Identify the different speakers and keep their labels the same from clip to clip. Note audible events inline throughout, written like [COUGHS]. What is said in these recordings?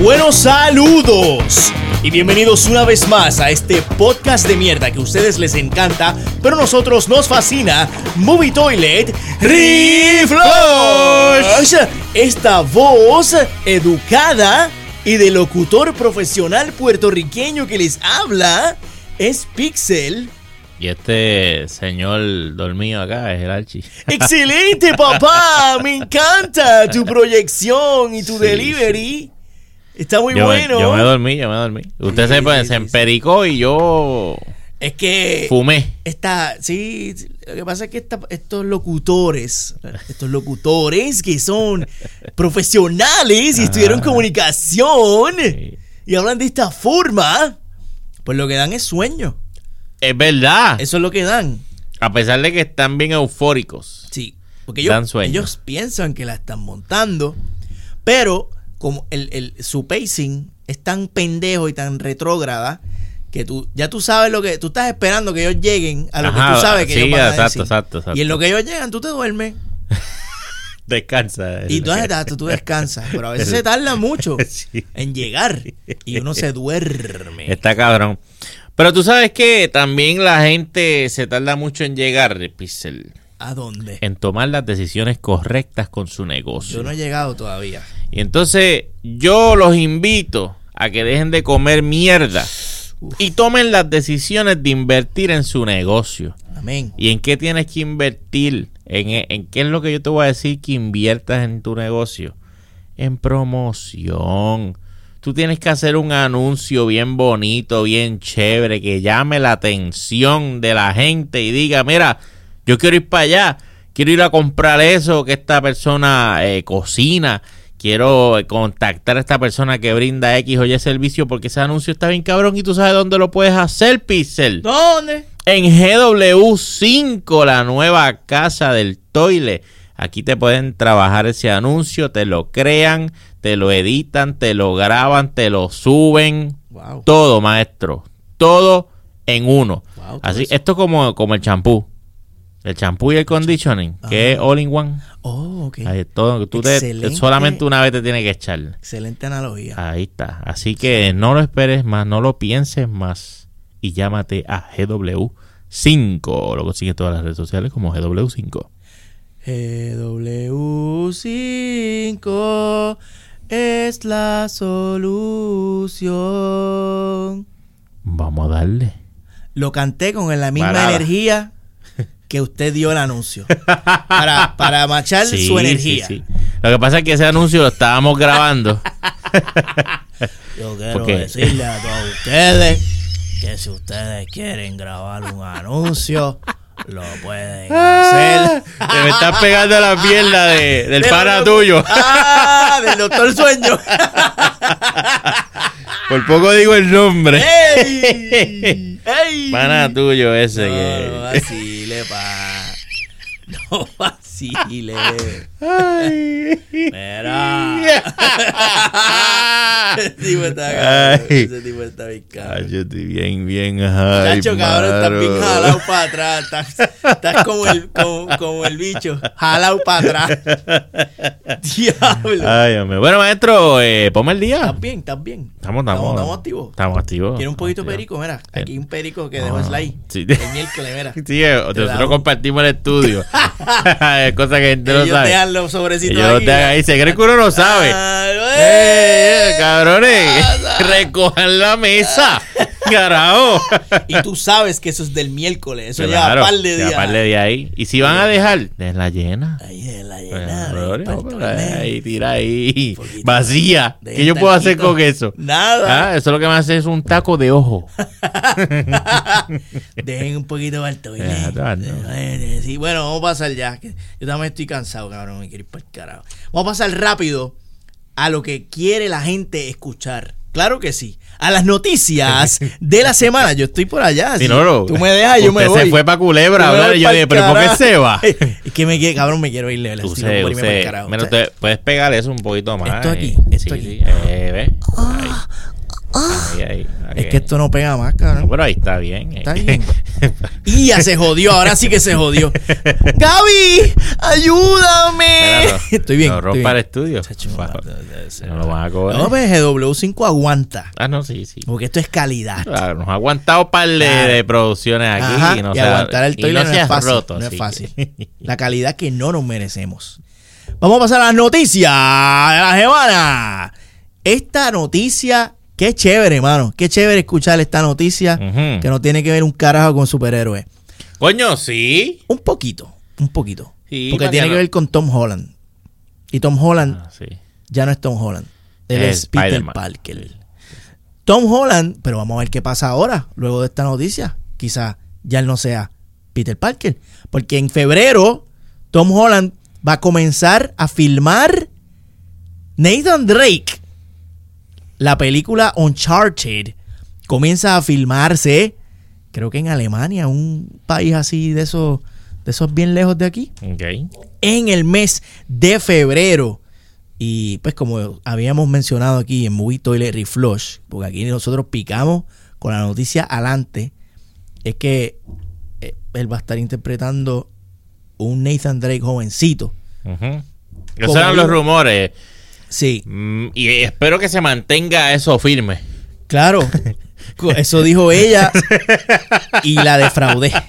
Speaker 1: Buenos saludos y bienvenidos una vez más a este podcast de mierda que a ustedes les encanta, pero a nosotros nos fascina, Movie Toilet Reflush. Esta voz educada y de locutor profesional puertorriqueño que les habla es Pixel.
Speaker 2: Y este señor dormido acá es el Archie. [LAUGHS]
Speaker 1: ¡Excelente, papá! Me encanta tu proyección y tu
Speaker 2: Sí,
Speaker 1: delivery. Está muy
Speaker 2: yo,
Speaker 1: bueno.
Speaker 2: Yo me dormí, yo me dormí. Usted
Speaker 1: Sí,
Speaker 2: se, pues,
Speaker 1: sí,
Speaker 2: se empericó y yo
Speaker 1: Es que
Speaker 2: fumé.
Speaker 1: Está, sí, lo que pasa es que esta- estos locutores, estos locutores que son [LAUGHS] profesionales y estudiaron
Speaker 2: Ah.
Speaker 1: comunicación
Speaker 2: Sí.
Speaker 1: y hablan de esta forma, pues lo que dan es sueño.
Speaker 2: Es verdad.
Speaker 1: Eso es lo que dan.
Speaker 2: A pesar de que están bien eufóricos.
Speaker 1: Sí, porque ellos,
Speaker 2: Dan sueño.
Speaker 1: ellos piensan que la están montando, pero como el, el- su pacing es tan pendejo y tan retrógrada que tú ya tú sabes lo que tú estás esperando que ellos lleguen a lo que tú sabes que
Speaker 2: sí,
Speaker 1: ellos van a
Speaker 2: exacto,
Speaker 1: decir.
Speaker 2: exacto, exacto.
Speaker 1: Y en lo que ellos llegan, tú te duermes [LAUGHS]
Speaker 2: Descansa.
Speaker 1: y tú, tú, tú descansas, pero a veces [LAUGHS] se tarda mucho [LAUGHS]
Speaker 2: Sí.
Speaker 1: en llegar y uno se duerme.
Speaker 2: Está cabrón. Pero tú sabes que también la gente se tarda mucho en llegar, Pixel,
Speaker 1: ¿A dónde?
Speaker 2: en tomar las decisiones correctas con su negocio.
Speaker 1: Yo no he llegado todavía.
Speaker 2: Y entonces yo los invito a que dejen de comer mierda y tomen las decisiones de invertir en su negocio.
Speaker 1: Amén.
Speaker 2: ¿Y en qué tienes que invertir? ¿En, en qué es lo que yo te voy a decir que inviertas en tu negocio? En promoción. Tú tienes que hacer un anuncio bien bonito, bien chévere, que llame la atención de la gente y diga, mira, yo quiero ir para allá, quiero ir a comprar eso que esta persona eh, cocina, quiero eh, contactar a esta persona que brinda X o Y servicio porque ese anuncio está bien cabrón y tú sabes dónde lo puedes hacer, Pixel.
Speaker 1: ¿Dónde?
Speaker 2: En GW5, la nueva casa del toile. Aquí te pueden trabajar ese anuncio, te lo crean, te lo editan, te lo graban, te lo suben.
Speaker 1: Wow.
Speaker 2: Todo, maestro. Todo en uno.
Speaker 1: Wow,
Speaker 2: Así,
Speaker 1: eso.
Speaker 2: esto como, como el champú. El champú y el conditioning, que es all in one.
Speaker 1: Oh, ok.
Speaker 2: Ahí, todo, tú te- solamente una vez te tienes que echar.
Speaker 1: Excelente analogía.
Speaker 2: Ahí está. Así que no lo esperes más, no lo pienses más. Y llámate a GW5. Lo consigues en todas las redes sociales como GW5.
Speaker 1: GW5 es la solución.
Speaker 2: Vamos a darle.
Speaker 1: Lo canté con la misma
Speaker 2: Parada.
Speaker 1: energía que usted dio el anuncio. Para, para machar
Speaker 2: Sí,
Speaker 1: su energía.
Speaker 2: sí, sí. Lo que pasa es que ese anuncio lo estábamos grabando. [LAUGHS]
Speaker 1: Yo quiero
Speaker 2: Porque-
Speaker 1: decirle a todos ustedes que si ustedes quieren grabar un anuncio, lo pueden hacer.
Speaker 2: Te me estás pegando la pierna de- del
Speaker 1: Del
Speaker 2: pana tuyo.
Speaker 1: Ah, del doctor Sueño.
Speaker 2: Por poco digo el nombre.
Speaker 1: ¡Ey! [LAUGHS] ¡Ey!
Speaker 2: Pana tuyo ese
Speaker 1: No,
Speaker 2: que.
Speaker 1: no [LAUGHS] No vacile.
Speaker 2: Ay.
Speaker 1: Mira. [LAUGHS] Ese tipo está.
Speaker 2: Ay.
Speaker 1: Ese tipo está bien
Speaker 2: Ay,
Speaker 1: cabrón.
Speaker 2: yo estoy bien, bien. Ay,
Speaker 1: Chacho, cabrón, estás bien jalado para atrás. Estás, estás como, el, como, como el bicho, jalado para atrás. [LAUGHS] Diablo.
Speaker 2: Ay, mío. Bueno, maestro, eh, ponme el día.
Speaker 1: ¿Estás bien? ¿Estás bien?
Speaker 2: Estamos, estamos,
Speaker 1: Estamos activos.
Speaker 2: Estamos activos.
Speaker 1: ¿Quieres un poquito de perico? Mira, aquí hay un perico que dejó
Speaker 2: Ah,
Speaker 1: slide.
Speaker 2: sí.
Speaker 1: El miércoles, mira. [LAUGHS]
Speaker 2: Sí, eh, nosotros compartimos el estudio. es cosa que gente no sabe.
Speaker 1: Los sobrecitos
Speaker 2: te hagan ahí, se cree que uno no sabe.
Speaker 1: Ah,
Speaker 2: ¡Eh, eh, cabrones! [LAUGHS] Recojan la mesa. [LAUGHS] [LAUGHS] Carajo.
Speaker 1: Y tú sabes que eso es del miércoles. Eso
Speaker 2: Claro,
Speaker 1: lleva par de días.
Speaker 2: par de días ahí. Y si van a dejar, la llena.
Speaker 1: Ahí es la
Speaker 2: Pues,
Speaker 1: llena.
Speaker 2: Pues,
Speaker 1: torneo.
Speaker 2: ahí, tira ahí. Vacía.
Speaker 1: De
Speaker 2: ¿Qué yo puedo hacer con eso?
Speaker 1: Nada.
Speaker 2: Ah, eso lo que me hace es un taco de ojo. [LAUGHS]
Speaker 1: Dejen un poquito para el. [LAUGHS]
Speaker 2: Ya, ya.
Speaker 1: Eh, Sí, bueno, vamos a pasar ya. Yo también estoy cansado, cabrón. Me quiero ir para el carajo. Vamos a pasar rápido a lo que quiere la gente escuchar. Claro que sí. A las noticias [LAUGHS] de la semana. Yo estoy por allá.
Speaker 2: Si no, lo-
Speaker 1: tú me dejas, yo me voy.
Speaker 2: se fue para Culebra hablar y yo dije, ¿pero por qué se va? [LAUGHS]
Speaker 1: Es que me quiere, cabrón, me quiero ir. irme pa'l
Speaker 2: usted-
Speaker 1: carajo.
Speaker 2: Mira,
Speaker 1: O sea,
Speaker 2: usted puedes pegar eso un poquito más.
Speaker 1: Esto aquí, esto
Speaker 2: Sí,
Speaker 1: aquí.
Speaker 2: sí, eh, ve. Ahí. Ahí, ahí,
Speaker 1: Es que esto no pega más,
Speaker 2: No,
Speaker 1: cabrón.
Speaker 2: pero ahí está bien. eh.
Speaker 1: Está bien. [LAUGHS] Y ya se jodió, ahora sí que se jodió. Gaby, ayúdame.
Speaker 2: Mira, no,
Speaker 1: estoy bien.
Speaker 2: No rompa el estudio.
Speaker 1: No,
Speaker 2: lo van a cobrar.
Speaker 1: No, pues GW5 aguanta.
Speaker 2: Ah, no, sí, sí.
Speaker 1: Porque esto es calidad.
Speaker 2: Claro, nos ha aguantado un par de, producciones aquí.
Speaker 1: Ajá,
Speaker 2: y no
Speaker 1: aguantar el
Speaker 2: y
Speaker 1: toilet no, es fácil.
Speaker 2: roto,
Speaker 1: no es fácil.
Speaker 2: que- [LAUGHS]
Speaker 1: La calidad que no nos merecemos. Vamos a pasar a las noticias de la semana. Esta noticia, qué chévere, hermano. Qué chévere escuchar esta noticia que no tiene que ver un carajo con superhéroes.
Speaker 2: Coño, sí.
Speaker 1: Un poquito, un poquito.
Speaker 2: Sí,
Speaker 1: Porque tiene
Speaker 2: que no-
Speaker 1: ver con Tom Holland. Y Tom Holland
Speaker 2: Ah, sí.
Speaker 1: ya no es Tom Holland. Él
Speaker 2: Es
Speaker 1: es, Peter. Parker. Tom Holland, pero vamos a ver qué pasa ahora, luego de esta noticia. Quizá ya él no sea Peter Parker. Porque en febrero, Tom Holland va a comenzar a filmar Nathan Drake. La película Uncharted comienza a filmarse, creo que en Alemania, un país así de esos, de esos bien lejos de aquí
Speaker 2: Ok.
Speaker 1: en el mes de febrero. Y pues como habíamos mencionado aquí en Movie Toilet Reflush, porque aquí nosotros picamos con la noticia adelante, es que eh, él va a estar interpretando un Nathan Drake jovencito.
Speaker 2: Esos
Speaker 1: Como
Speaker 2: eran los rumores.
Speaker 1: Sí,
Speaker 2: Mm, y espero que se mantenga eso firme.
Speaker 1: claro. Eso dijo ella y la defraudé. [LAUGHS]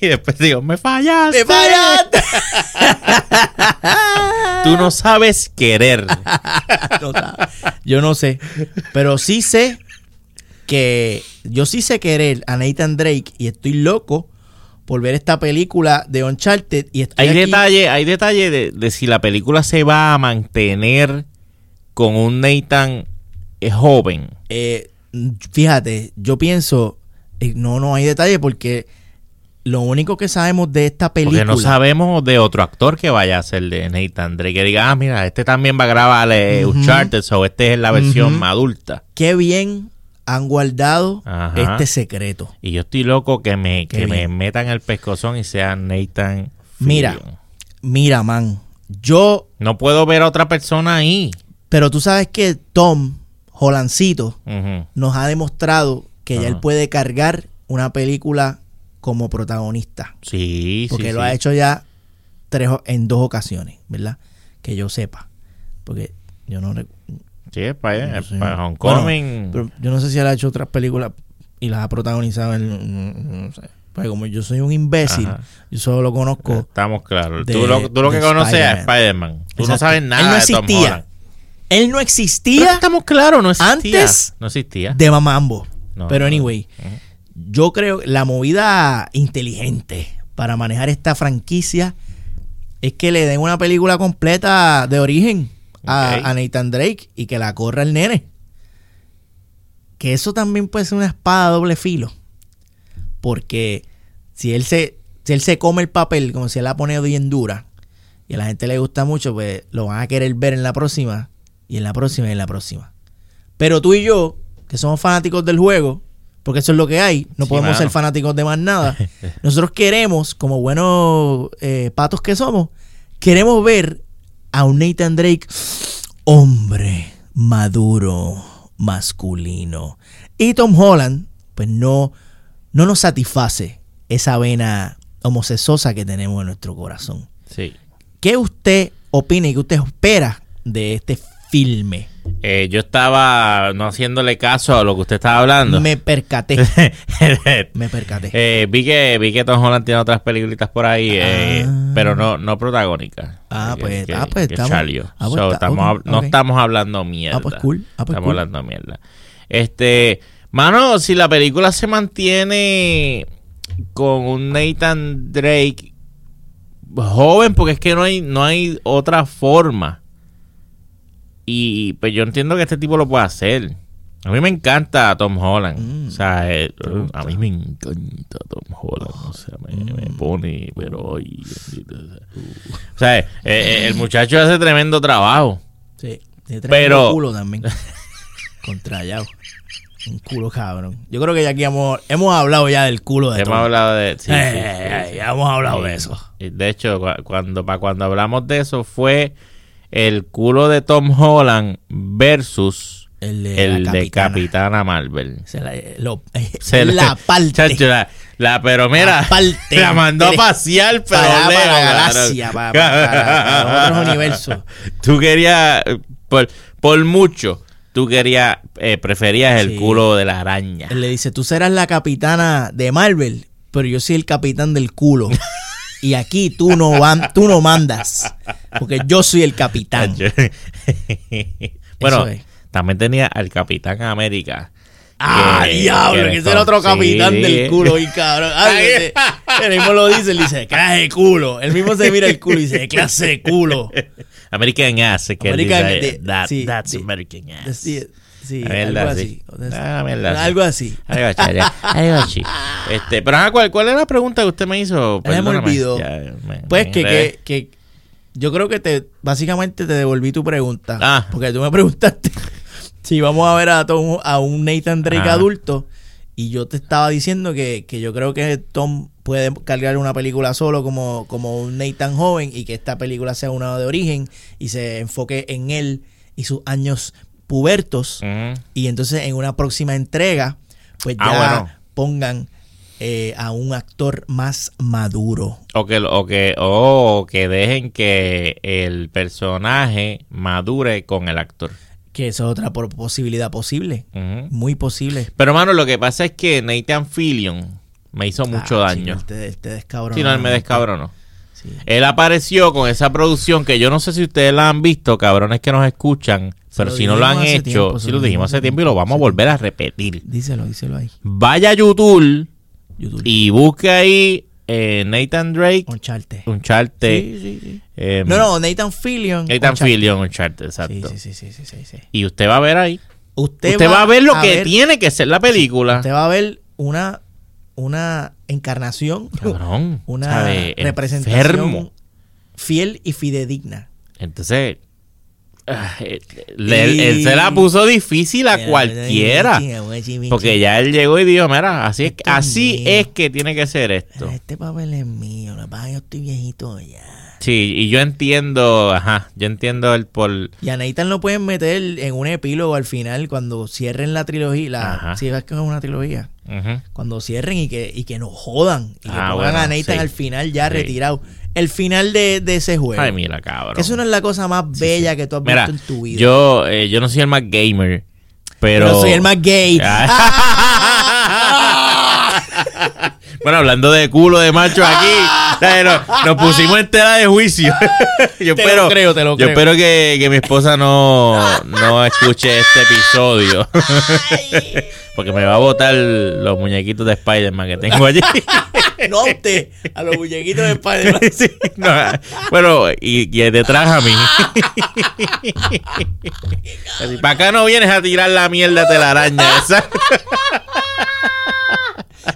Speaker 2: Y después digo, me fallaste.
Speaker 1: ¡Me fallaste! [LAUGHS]
Speaker 2: Tú no sabes querer. [LAUGHS]
Speaker 1: No. Yo no sé. Pero sí sé que. Yo sí sé querer a Nathan Drake y estoy loco por ver esta película de Uncharted. Y
Speaker 2: Hay
Speaker 1: aquí-
Speaker 2: detalle, hay detalle de, de si la película se va a mantener con un Nathan eh, joven.
Speaker 1: eh, fíjate, yo pienso. eh, no, no hay detalle porque lo único que sabemos de esta película.
Speaker 2: Porque no sabemos de otro actor que vaya a ser de Nathan Drake. Que diga, ah, mira, este también va a grabar eh. Uncharted, o este es la versión
Speaker 1: Ujú.
Speaker 2: adulta.
Speaker 1: Qué bien han guardado
Speaker 2: Ajá.
Speaker 1: este secreto.
Speaker 2: Y yo estoy loco que me,
Speaker 1: Qué
Speaker 2: que me metan el pescozón y sea Nathan.
Speaker 1: Mira.
Speaker 2: Fillion.
Speaker 1: Mira, man. Yo.
Speaker 2: No puedo ver a otra persona ahí.
Speaker 1: Pero tú sabes que Tom, Jolancito, nos ha demostrado que ya él puede cargar una película como protagonista.
Speaker 2: Sí,
Speaker 1: Porque
Speaker 2: sí,
Speaker 1: lo
Speaker 2: sí.
Speaker 1: ha hecho ya tres, en dos ocasiones, ¿verdad? Que yo sepa. Porque yo no recuerdo.
Speaker 2: Sí, es para,
Speaker 1: No
Speaker 2: es
Speaker 1: sé.
Speaker 2: para Homecoming.
Speaker 1: Pero yo no sé si él ha hecho otras películas y las ha protagonizado en. No sé. Porque como yo soy un imbécil,
Speaker 2: Ajá.
Speaker 1: yo solo lo conozco.
Speaker 2: Estamos claros.
Speaker 1: de-
Speaker 2: tú lo, tú lo que
Speaker 1: de
Speaker 2: conoces es
Speaker 1: Spider-Man.
Speaker 2: Tú no sabes
Speaker 1: Él
Speaker 2: nada
Speaker 1: no
Speaker 2: de Tom
Speaker 1: existía.
Speaker 2: Holland.
Speaker 1: Él no
Speaker 2: Pero
Speaker 1: existía
Speaker 2: estamos claros, no existía.
Speaker 1: antes
Speaker 2: No existía.
Speaker 1: de Mamambo.
Speaker 2: No,
Speaker 1: Pero
Speaker 2: no.
Speaker 1: anyway, yo creo que la movida inteligente para manejar esta franquicia es que le den una película completa de origen a, a Nathan Drake y que la corra el nene. Que eso también puede ser una espada a doble filo. Porque si él se, si él se come el papel como si él la pone bien dura y a la gente le gusta mucho, pues lo van a querer ver en la próxima y en la próxima y en la próxima. Pero tú y yo, que somos fanáticos del juego, porque eso es lo que hay, no
Speaker 2: Sí,
Speaker 1: podemos
Speaker 2: mano.
Speaker 1: ser fanáticos de más nada. [LAUGHS] Nosotros queremos, como buenos eh, patos que somos, queremos ver a un Nathan Drake hombre, maduro, masculino. Y Tom Holland, pues no, no nos satisface esa vena homosexosa que tenemos en nuestro corazón.
Speaker 2: Sí.
Speaker 1: ¿Qué usted opina y qué usted espera de este filme?
Speaker 2: Eh, yo estaba no haciéndole caso a lo que usted estaba hablando.
Speaker 1: Me percaté, [LAUGHS] me percaté.
Speaker 2: Eh, vi que vi que Tom Holland tiene otras peliculitas por ahí, eh,
Speaker 1: Ah.
Speaker 2: pero no no protagónicas.
Speaker 1: Ah, pues,
Speaker 2: que-
Speaker 1: ah, pues
Speaker 2: que
Speaker 1: estamos- ah, pues
Speaker 2: So, no estamos hablando mierda.
Speaker 1: Ah, pues cool, ah, pues
Speaker 2: estamos
Speaker 1: cool.
Speaker 2: hablando mierda. Este, mano, si la película se mantiene con un Nathan Drake joven, porque es que no hay no hay otra forma. Y pues yo entiendo que este tipo lo puede hacer. A mí me encanta Tom Holland.
Speaker 1: Mm.
Speaker 2: O sea, eh, a mí me encanta Tom Holland. O sea, me, me
Speaker 1: Mm.
Speaker 2: pone, pero sea. O sea, eh, eh, el muchacho hace tremendo trabajo.
Speaker 1: Sí, tiene tremendo
Speaker 2: Pero-
Speaker 1: culo también. [LAUGHS] Contrallado. Un culo cabrón. Yo creo que ya aquí hemos, hemos hablado ya del culo de
Speaker 2: Hemos
Speaker 1: Tom.
Speaker 2: hablado de. sí, sí, sí, sí.
Speaker 1: ya hemos hablado de eso.
Speaker 2: De hecho, cu- cuando, para cuando hablamos de eso, fue el culo de Tom Holland versus
Speaker 1: El de
Speaker 2: el
Speaker 1: la
Speaker 2: de
Speaker 1: capitana.
Speaker 2: Capitana Marvel.
Speaker 1: Se la, eh, lo- eh,
Speaker 2: Se
Speaker 1: la [LAUGHS] parte.
Speaker 2: Chacho, la, la- pero mira,
Speaker 1: Aparte.
Speaker 2: la mandó a pasear, pero
Speaker 1: para,
Speaker 2: lejos,
Speaker 1: para la galaxia, para, para- para- otros universos. [LAUGHS]
Speaker 2: Tú querías, por, por mucho, tú querías, eh, preferías el
Speaker 1: Sí.
Speaker 2: culo de la araña.
Speaker 1: Él le dice, tú serás la capitana de Marvel, pero yo soy el capitán del culo. [LAUGHS] Y aquí tú no, van, tú no mandas, porque yo soy el capitán. [LAUGHS]
Speaker 2: Bueno,
Speaker 1: es.
Speaker 2: también tenía al Capitán América.
Speaker 1: Ah,
Speaker 2: que-
Speaker 1: diablo, que,
Speaker 2: que
Speaker 1: ese era otro capitán
Speaker 2: sí.
Speaker 1: del culo, y cabrón. Ay, ese- él mismo lo dice, él dice, clase de culo. Él mismo se mira el culo y dice, clase de culo. [LAUGHS]
Speaker 2: American Ass, que
Speaker 1: American-
Speaker 2: dice, "That-
Speaker 1: sí,
Speaker 2: that's American Ass.
Speaker 1: Sí, sí, algo
Speaker 2: sí.
Speaker 1: así. Algo así.
Speaker 2: Algo así, algo [LAUGHS] así. Este, pero ajá, ¿cuál, ¿cuál era la pregunta que usted me hizo?
Speaker 1: Ya me olvidó.
Speaker 2: Ya, me-
Speaker 1: Pues
Speaker 2: me
Speaker 1: que, que, que yo creo que te básicamente te devolví tu pregunta.
Speaker 2: Ah.
Speaker 1: Porque tú me preguntaste [LAUGHS] si vamos a ver a, Tom, a un Nathan Drake
Speaker 2: Ah.
Speaker 1: adulto. Y yo te estaba diciendo que, que yo creo que Tom puede cargar una película solo como, como un Nathan joven y que esta película sea una de origen y se enfoque en él y sus años pubertos. Y entonces en una próxima entrega, pues ya
Speaker 2: Ah, bueno.
Speaker 1: pongan eh, a un actor más maduro.
Speaker 2: O que, o que, o que dejen que el personaje madure con el actor.
Speaker 1: Que esa es otra posibilidad posible. Muy posible.
Speaker 2: Pero, mano, lo que pasa es que Nathan Fillion me hizo mucho
Speaker 1: Ah,
Speaker 2: daño.
Speaker 1: chico, Este, este descabronó.
Speaker 2: Si no, él me descabronó.
Speaker 1: Sí.
Speaker 2: Él apareció con esa producción que yo no sé si ustedes la han visto, cabrones que nos escuchan, pero si no lo han hecho,
Speaker 1: tiempo,
Speaker 2: si lo dijimos hace tiempo y lo vamos a volver a repetir.
Speaker 1: Díselo, díselo ahí.
Speaker 2: Vaya a YouTube
Speaker 1: YouTube.
Speaker 2: y busque ahí eh, Nathan Drake,
Speaker 1: Uncharted.
Speaker 2: Uncharted.
Speaker 1: Sí, sí, sí.
Speaker 2: eh,
Speaker 1: No, no, Nathan Fillion.
Speaker 2: Nathan
Speaker 1: Uncharted.
Speaker 2: Fillion, Uncharted, exacto.
Speaker 1: sí, sí, sí, sí, sí, sí.
Speaker 2: Y usted va a ver ahí.
Speaker 1: Usted,
Speaker 2: Usted, va, a ver lo que
Speaker 1: ver-
Speaker 2: tiene que ser la película.
Speaker 1: Usted va a ver una, una encarnación,
Speaker 2: Cabrón. [LAUGHS]
Speaker 1: una
Speaker 2: ¿sabe?
Speaker 1: representación
Speaker 2: Enfermo.
Speaker 1: fiel y fidedigna.
Speaker 2: Entonces, ah, él se la puso difícil a cualquiera. Porque ya él llegó y dijo, mira, así es,
Speaker 1: Esto es
Speaker 2: así
Speaker 1: mío.
Speaker 2: es que tiene que ser esto.
Speaker 1: Este papel es mío, la verdad yo estoy viejito ya.
Speaker 2: Sí, y yo entiendo, ajá, yo entiendo el por...
Speaker 1: Y a Nathan lo pueden meter en un epílogo al final cuando cierren la trilogía. La, si ves que es una trilogía.
Speaker 2: Ujú.
Speaker 1: Cuando cierren y que, y que nos jodan. Y que
Speaker 2: Ah,
Speaker 1: pongan
Speaker 2: bueno,
Speaker 1: a Nathan
Speaker 2: sí.
Speaker 1: al final ya
Speaker 2: Sí.
Speaker 1: retirado. El final de, de ese juego.
Speaker 2: Ay, mira, cabrón.
Speaker 1: que eso no es la cosa más bella que tú has
Speaker 2: Mira,
Speaker 1: visto en tu vida.
Speaker 2: yo, eh, yo no soy el más gamer, pero...
Speaker 1: Pero soy el más gay. [LAUGHS] [LAUGHS]
Speaker 2: bueno, hablando de culo de macho aquí, nos, nos pusimos en tela de juicio. [LAUGHS] yo
Speaker 1: Te lo
Speaker 2: espero,
Speaker 1: creo, te lo
Speaker 2: yo espero que, que mi esposa no, no escuche este episodio. [LAUGHS] Porque me va a botar los muñequitos de Spider-Man que tengo allí.
Speaker 1: no a usted, a los muñequitos de Spider-Man.
Speaker 2: Sí, no, bueno, y, y detrás a mí. Para acá no vienes a tirar la mierda de la araña esa.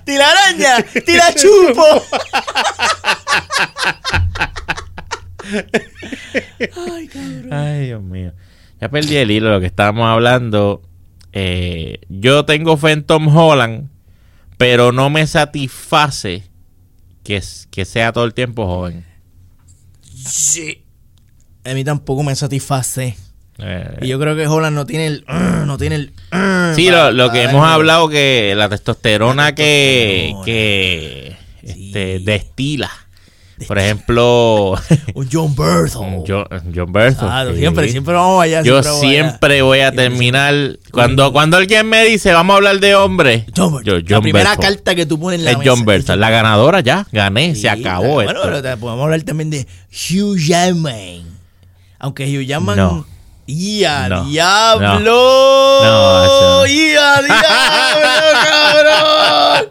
Speaker 1: ¡Tira araña! ¡Tira chupo! Ay, cabrón.
Speaker 2: Ay, Dios mío. Ya perdí el hilo de lo que estábamos hablando. Eh, yo tengo fe en Tom Holland, pero no me satisface que, que sea todo el tiempo joven.
Speaker 1: Sí. A mí tampoco me satisface.
Speaker 2: Eh,
Speaker 1: Y yo creo que Holland no tiene el. uh, [CLEARS THROAT] no tiene el. uh, [CLEARS THROAT]
Speaker 2: sí,
Speaker 1: para-
Speaker 2: lo, lo que hemos hablado que la testosterona,
Speaker 1: La
Speaker 2: que,
Speaker 1: testosterona.
Speaker 2: que
Speaker 1: Sí.
Speaker 2: este, destila. Por ejemplo, [LAUGHS]
Speaker 1: Un John Berthel.
Speaker 2: John, John sí.
Speaker 1: siempre, siempre vamos allá.
Speaker 2: Yo siempre voy a terminar. Cuando, cuando alguien me dice, vamos a hablar de hombre,
Speaker 1: John Berthel.
Speaker 2: yo,
Speaker 1: la primera carta que tú pones en la
Speaker 2: es
Speaker 1: mesa.
Speaker 2: John Berthold. La ganadora ya, gané,
Speaker 1: Sí,
Speaker 2: se acabó
Speaker 1: Bueno,
Speaker 2: esto.
Speaker 1: pero te- podemos hablar también de Hugh Jackman. Aunque Hugh Jackman.
Speaker 2: No.
Speaker 1: ¡Ya,
Speaker 2: No.
Speaker 1: diablo!
Speaker 2: No, no.
Speaker 1: ¡Ya, diablo, [LAUGHS] cabrón!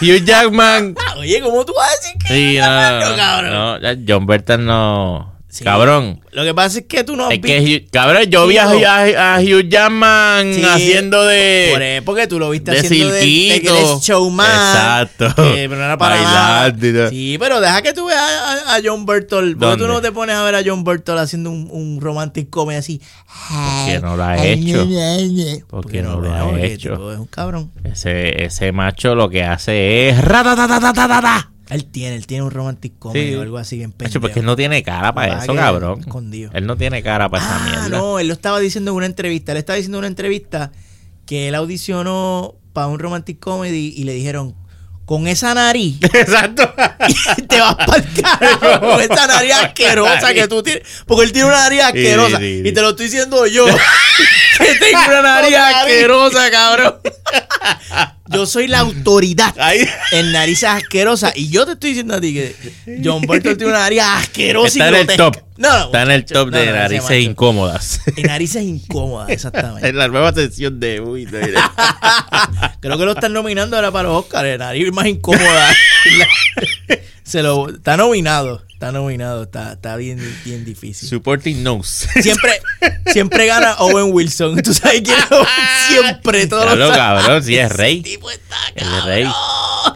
Speaker 2: Hugh Jackman. [LAUGHS]
Speaker 1: Oye, ¿cómo tú vas a decir que
Speaker 2: Sí, no,
Speaker 1: cabrón?
Speaker 2: John Berthold no.
Speaker 1: Sí.
Speaker 2: Cabrón.
Speaker 1: Lo que pasa es que tú no has
Speaker 2: que, Hugh- cabrón, yo
Speaker 1: Sí,
Speaker 2: vi a,
Speaker 1: no.
Speaker 2: a- a Hugh Jackman
Speaker 1: Sí,
Speaker 2: haciendo
Speaker 1: Por
Speaker 2: de.
Speaker 1: eso, porque tú lo viste
Speaker 2: de
Speaker 1: haciendo de, de
Speaker 2: cirquito.
Speaker 1: Greatest Showman.
Speaker 2: Exacto.
Speaker 1: que- pero no era para
Speaker 2: Bailando.
Speaker 1: Sí, pero deja que tú veas a, John Berthold. ¿Por qué tú no te pones a ver a John Berthold haciendo un, un romantic comedy así?
Speaker 2: Porque no lo ha hecho. Porque no lo ha
Speaker 1: porque
Speaker 2: hecho.
Speaker 1: tipo Es un cabrón.
Speaker 2: Ese, ese macho lo que hace es.
Speaker 1: Él tiene, él tiene un romantic comedy
Speaker 2: Sí.
Speaker 1: o algo así bien pendejo.
Speaker 2: porque él no tiene cara para eso, cabrón.
Speaker 1: escondido.
Speaker 2: Él no tiene cara para esa
Speaker 1: Ah,
Speaker 2: mierda.
Speaker 1: no, él lo estaba diciendo en una entrevista. Él estaba diciendo en una entrevista que él audicionó para un romantic comedy y le dijeron, con esa nariz [LAUGHS]
Speaker 2: Exacto. [LAUGHS]
Speaker 1: te vas para el carajo [LAUGHS] con esa nariz asquerosa que tú tienes. Porque él tiene una nariz asquerosa.
Speaker 2: sí.
Speaker 1: Y te lo estoy diciendo yo. Que tengo una nariz asquerosa, cabrón. Yo soy la autoridad en narices asquerosas. Y yo te estoy diciendo a ti que John Burton tiene una nariz asquerosa
Speaker 2: Está
Speaker 1: y
Speaker 2: en el top.
Speaker 1: No, no,
Speaker 2: Está en el top
Speaker 1: no,
Speaker 2: de narices incómodas.
Speaker 1: Y narices incómodas, exactamente. [LAUGHS]
Speaker 2: Es la nueva sección de Uy. [LAUGHS]
Speaker 1: Creo que lo están nominando ahora para los Oscars, nariz más incómoda. [LAUGHS] Se lo, está nominado, está nominado, está, está bien, bien difícil.
Speaker 2: Supporting nose. [LAUGHS]
Speaker 1: Siempre, siempre gana Owen Wilson. [LAUGHS] ¿Tú sabes quién es Owen? Siempre, todos
Speaker 2: Claro, cabrón, si es rey.
Speaker 1: Tipo está
Speaker 2: El rey.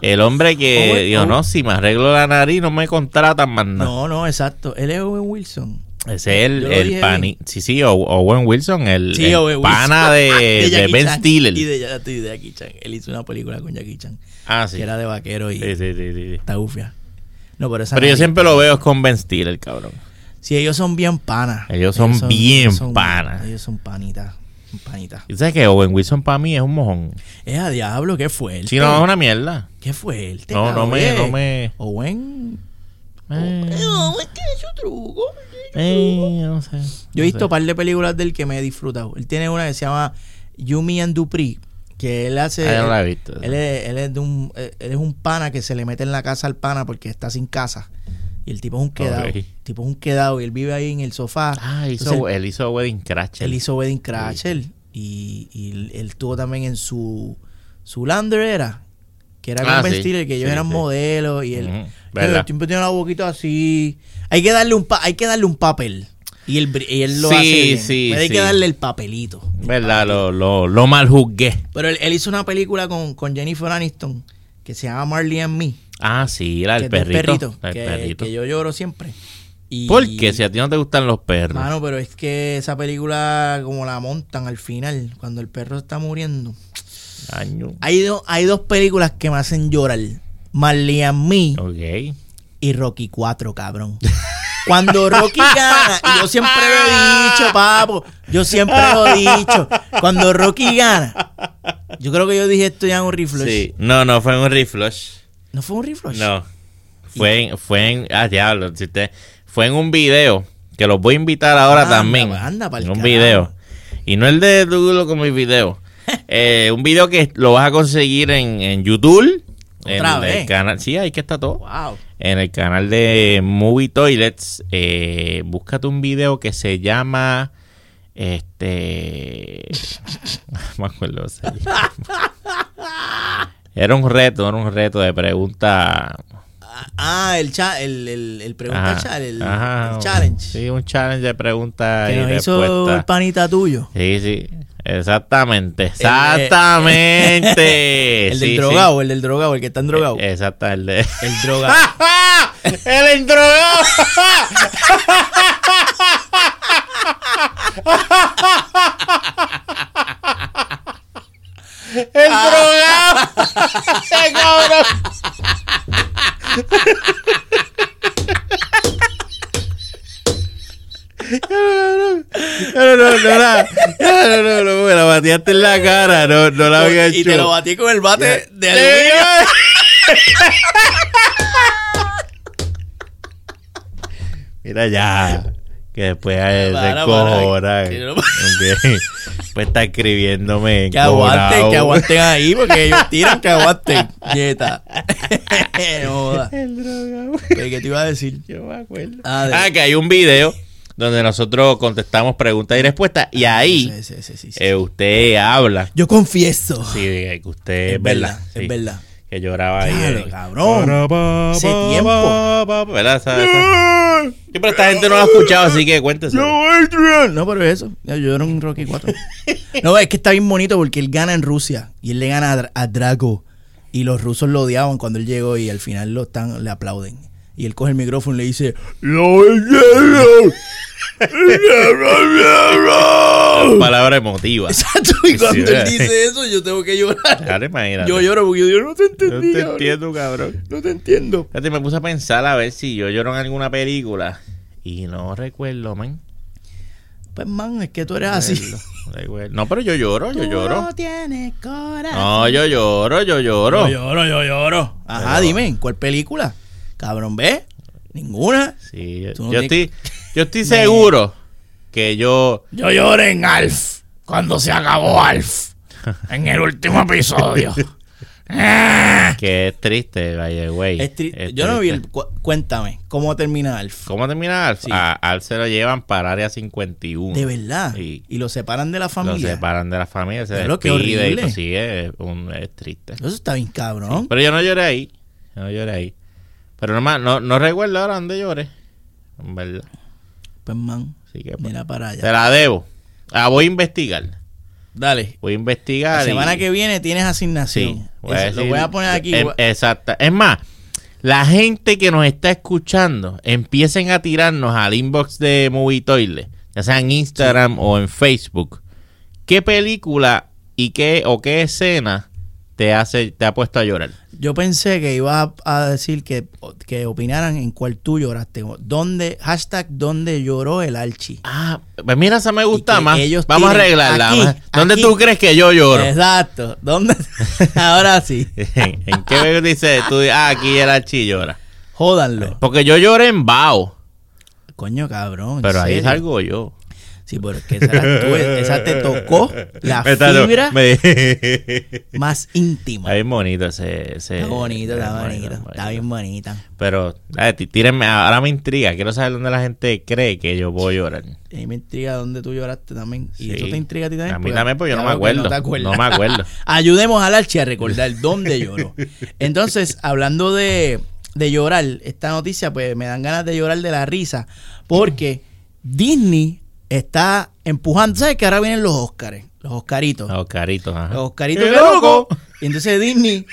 Speaker 2: El hombre que
Speaker 1: Owen-
Speaker 2: dijo,
Speaker 1: Owen-
Speaker 2: no, si me arreglo la nariz no me contratan más nada.
Speaker 1: No, no, exacto. Él es Owen Wilson.
Speaker 2: Ese es el, el pani. Sí, sí, Owen Wilson, el,
Speaker 1: Sí,
Speaker 2: el
Speaker 1: Owen Wilson.
Speaker 2: pana de, [LAUGHS] de
Speaker 1: Jackie
Speaker 2: Ben
Speaker 1: Chan.
Speaker 2: Stiller.
Speaker 1: Y de, de Jackie Chan. Él hizo una película con Jackie Chan.
Speaker 2: Ah, sí.
Speaker 1: Que era de vaquero y
Speaker 2: Sí, sí, sí, sí.
Speaker 1: está gufia. No, pero esa
Speaker 2: Pero yo siempre lo veo con Ben Stiller, cabrón.
Speaker 1: Sí, ellos son bien panas.
Speaker 2: Ellos son bien panas.
Speaker 1: Ellos son panitas. Panitas.
Speaker 2: ¿Y sabes que Owen Wilson para mí es un mojón?
Speaker 1: Es a diablo, qué fuerte.
Speaker 2: Si no, es una mierda.
Speaker 1: Qué fuerte.
Speaker 2: No, no me, no me.
Speaker 1: Owen.
Speaker 2: Eh,
Speaker 1: Owen, ¿qué es su truco?
Speaker 2: eh, no sé.
Speaker 1: Yo he visto un par de películas del que me he disfrutado. Él tiene una que se llama Yumi and Dupree. Que él hace.
Speaker 2: La visto.
Speaker 1: Él es, él es de un, él es un pana que se le mete en la casa al pana porque está sin casa. Y el tipo es un quedado. El tipo es un quedado y él vive ahí en el sofá.
Speaker 2: Ah, hizo,
Speaker 1: Entonces,
Speaker 2: él hizo Wedding Crash.
Speaker 1: él hizo Wedding Crasher y, y él, él estuvo también en su su Lander era que era con
Speaker 2: Ah,
Speaker 1: Ben
Speaker 2: sí.
Speaker 1: Stiller, que ellos
Speaker 2: Sí,
Speaker 1: eran
Speaker 2: sí.
Speaker 1: modelos y él,
Speaker 2: ¿verdad?
Speaker 1: siempre tiene la boquita así hay que darle un pa- hay que darle un papel y él, y él lo
Speaker 2: Sí,
Speaker 1: hace bien.
Speaker 2: sí,
Speaker 1: Pero hay
Speaker 2: sí.
Speaker 1: que darle el papelito
Speaker 2: ¿Verdad? Lo, lo, lo mal juzgué.
Speaker 1: pero él, él hizo una película con, con Jennifer Aniston que se llama Marley and Me
Speaker 2: Ah, sí, la
Speaker 1: del
Speaker 2: perrito. la del
Speaker 1: que,
Speaker 2: perrito.
Speaker 1: que yo lloro siempre y,
Speaker 2: ¿Por qué? Si a ti no te gustan los perros.
Speaker 1: Mano, pero es que esa película, como la montan al final, cuando el perro está muriendo.
Speaker 2: Año.
Speaker 1: Hay, do- hay dos películas que me hacen llorar: Marley and Me
Speaker 2: Ok.
Speaker 1: y Rocky 4, cabrón. [LAUGHS] Cuando Rocky gana, y yo siempre lo he dicho, papo, yo siempre lo he dicho. Cuando Rocky gana, yo creo que yo dije esto ya en un reflush.
Speaker 2: Sí. No, no, fue en un reflush.
Speaker 1: ¿No fue un reflush?
Speaker 2: No. Fue en, fue en. Ah, diablo. si usted- fue en un video. Que los voy a invitar ahora
Speaker 1: Anda,
Speaker 2: también.
Speaker 1: anda pa'l
Speaker 2: en un
Speaker 1: carajo.
Speaker 2: video. Y no el de Google como mi video. [LAUGHS] Eh, un video que lo vas a conseguir en, en YouTube. En
Speaker 1: ¿Otra
Speaker 2: el
Speaker 1: vez?
Speaker 2: canal. Sí, ahí que está todo.
Speaker 1: Wow.
Speaker 2: En el canal de Movie Toilets. Eh, búscate un video que se llama. Este. [LAUGHS] no me acuerdo. Era un reto, era un reto de pregunta.
Speaker 1: Ah, el, cha el, el, el pregunta
Speaker 2: Ajá,
Speaker 1: challenge, el,
Speaker 2: ajá,
Speaker 1: el challenge.
Speaker 2: Sí, un challenge de preguntas
Speaker 1: que
Speaker 2: y
Speaker 1: nos hizo el panita tuyo.
Speaker 2: Sí, sí. Exactamente. Exactamente. [LAUGHS]
Speaker 1: El
Speaker 2: Sí,
Speaker 1: del
Speaker 2: sí.
Speaker 1: drogado, el del drogado, el que está en drogado.
Speaker 2: Eh, Exacto, el de.
Speaker 1: El [LAUGHS] drogado. [LAUGHS]
Speaker 2: ¡El endrogado! ¡El drogado! ¡Qué cabrón! No, no, no, no, la, no, no, no, no, me la bateaste en la cara, no, no la había hecho.
Speaker 1: y te lo batí con el bate de
Speaker 2: Sí,
Speaker 1: aluminio. [LAUGHS]
Speaker 2: Mira ya. Que después se
Speaker 1: Para,
Speaker 2: cojona.
Speaker 1: para, que no-
Speaker 2: Pues está escribiéndome.
Speaker 1: Que aguanten, que aguanten ahí, porque ellos tiran que aguanten. Nieta. [LAUGHS] [LAUGHS] no.
Speaker 2: El drogado.
Speaker 1: ¿Qué, te iba a decir?
Speaker 2: Yo me acuerdo.
Speaker 1: Ah, de-
Speaker 2: Ah, que hay un video donde nosotros contestamos preguntas y respuestas. Y ahí
Speaker 1: Sí, sí, sí, sí, sí.
Speaker 2: eh, usted habla.
Speaker 1: Yo confieso.
Speaker 2: Sí, que usted
Speaker 1: es
Speaker 2: verdad.
Speaker 1: es verdad.
Speaker 2: Que lloraba ahí.
Speaker 1: Claro,
Speaker 2: eh.
Speaker 1: cabrón. Ese tiempo.
Speaker 2: ¿Verdad? Pero esta gente no lo ha escuchado, así que cuéntese.
Speaker 1: No, pero eso. Yo era un Rocky 4. [LAUGHS] No, es que está bien bonito porque él gana en Rusia y él le gana a, Dra- a Drago. Y los rusos lo odiaban cuando él llegó y al final lo están, le aplauden. Y él coge el micrófono y le dice: ¡Lo! ¡Oh!
Speaker 2: Palabra emotiva.
Speaker 1: Exacto, y cuando
Speaker 2: Sí,
Speaker 1: él
Speaker 2: eh.
Speaker 1: dice eso, yo tengo que llorar.
Speaker 2: Claro, imagínate.
Speaker 1: Yo lloro porque yo digo, no te
Speaker 2: No
Speaker 1: entendí.
Speaker 2: te
Speaker 1: cabrón.
Speaker 2: entiendo, cabrón.
Speaker 1: No te entiendo.
Speaker 2: Fíjate, me puse a pensar a ver si yo lloro en alguna película. Y no recuerdo, man.
Speaker 1: Pues, man, es que tú eres así.
Speaker 2: No. No, pero yo lloro, yo
Speaker 1: Tú
Speaker 2: lloro.
Speaker 1: No tienes corazón.
Speaker 2: No, yo lloro, yo lloro.
Speaker 1: Yo lloro, yo lloro. Ajá,
Speaker 2: Pero-
Speaker 1: dime, ¿en cuál película? Cabrón, ¿ves? Ninguna.
Speaker 2: Sí, yo,
Speaker 1: no
Speaker 2: estoy, yo estoy [LAUGHS] seguro que yo.
Speaker 1: Yo lloré en Alf. Cuando se acabó Alf. En el último episodio. [LAUGHS] Ah.
Speaker 2: Que es triste, vaya, güey.
Speaker 1: Yo no vi
Speaker 2: triste.
Speaker 1: el. cu- Cuéntame, ¿cómo termina Alf?
Speaker 2: ¿Cómo termina Alf?
Speaker 1: Sí.
Speaker 2: A Alf se lo llevan para área 51.
Speaker 1: De verdad.
Speaker 2: Sí.
Speaker 1: Y lo separan de la
Speaker 2: Lo
Speaker 1: familia.
Speaker 2: separan de la familia, se
Speaker 1: qué
Speaker 2: despide y pues, sí, es, un- es triste.
Speaker 1: Eso está bien cabrón.
Speaker 2: Pero yo no lloré ahí. Yo no lloré ahí. Pero nomás, no, no recuerdo ahora dónde lloré. En verdad.
Speaker 1: Pues, man,
Speaker 2: Así que pues,
Speaker 1: mira para
Speaker 2: te
Speaker 1: allá.
Speaker 2: la debo. Ah, voy a investigar.
Speaker 1: Dale.
Speaker 2: Voy a investigar.
Speaker 1: La
Speaker 2: y-
Speaker 1: semana que viene tienes asignación.
Speaker 2: Sí. voy
Speaker 1: lo voy a poner aquí.
Speaker 2: em-
Speaker 1: voy-
Speaker 2: exacto. Es más, la gente que nos está escuchando empiecen a tirarnos al inbox de Movie Toilet, ya sea en Instagram o en Facebook. ¿Qué película y qué o qué escena te hace te ha puesto a llorar?
Speaker 1: Yo pensé que ibas a, decir que, que opinaran en cuál tú lloraste. ¿Dónde, hashtag dónde lloró el Archie?
Speaker 2: Ah, pues mira, esa me gusta más. Vamos a arreglarla.
Speaker 1: aquí,
Speaker 2: ¿Dónde
Speaker 1: aquí.
Speaker 2: tú crees que yo lloro?
Speaker 1: Exacto. ¿Dónde? [LAUGHS] Ahora sí. [LAUGHS]
Speaker 2: ¿En qué película dice tú? Ah, aquí el archi llora.
Speaker 1: Jódanlo.
Speaker 2: Porque yo lloré en Bao,
Speaker 1: Coño, cabrón. ¿en
Speaker 2: pero ahí salgo yo.
Speaker 1: Sí, porque esa, te tocó la
Speaker 2: Me
Speaker 1: fibra
Speaker 2: me- [LAUGHS]
Speaker 1: más íntima.
Speaker 2: Está bien bonito ese. ese-
Speaker 1: Está bonito, está
Speaker 2: es
Speaker 1: bonito. Está bien bonita.
Speaker 2: Pero, tí- tírenme, ahora me intriga. Quiero saber dónde la gente cree que yo puedo llorar.
Speaker 1: Y ahí me intriga dónde tú lloraste también. Y
Speaker 2: Sí.
Speaker 1: eso te intriga a ti también.
Speaker 2: A mí también, porque yo no me acuerdo.
Speaker 1: No.
Speaker 2: No me acuerdo. [LAUGHS]
Speaker 1: Ayudemos al Archie a recordar dónde lloró. Entonces, hablando de, de llorar, esta noticia, pues me dan ganas de llorar de la risa. Porque Disney está empujando. ¿Sabes que ahora vienen los Óscares? Los Oscaritos.
Speaker 2: Los caritos, ajá.
Speaker 1: Los Oscaritos
Speaker 2: ¡Qué
Speaker 1: loco. Y entonces Disney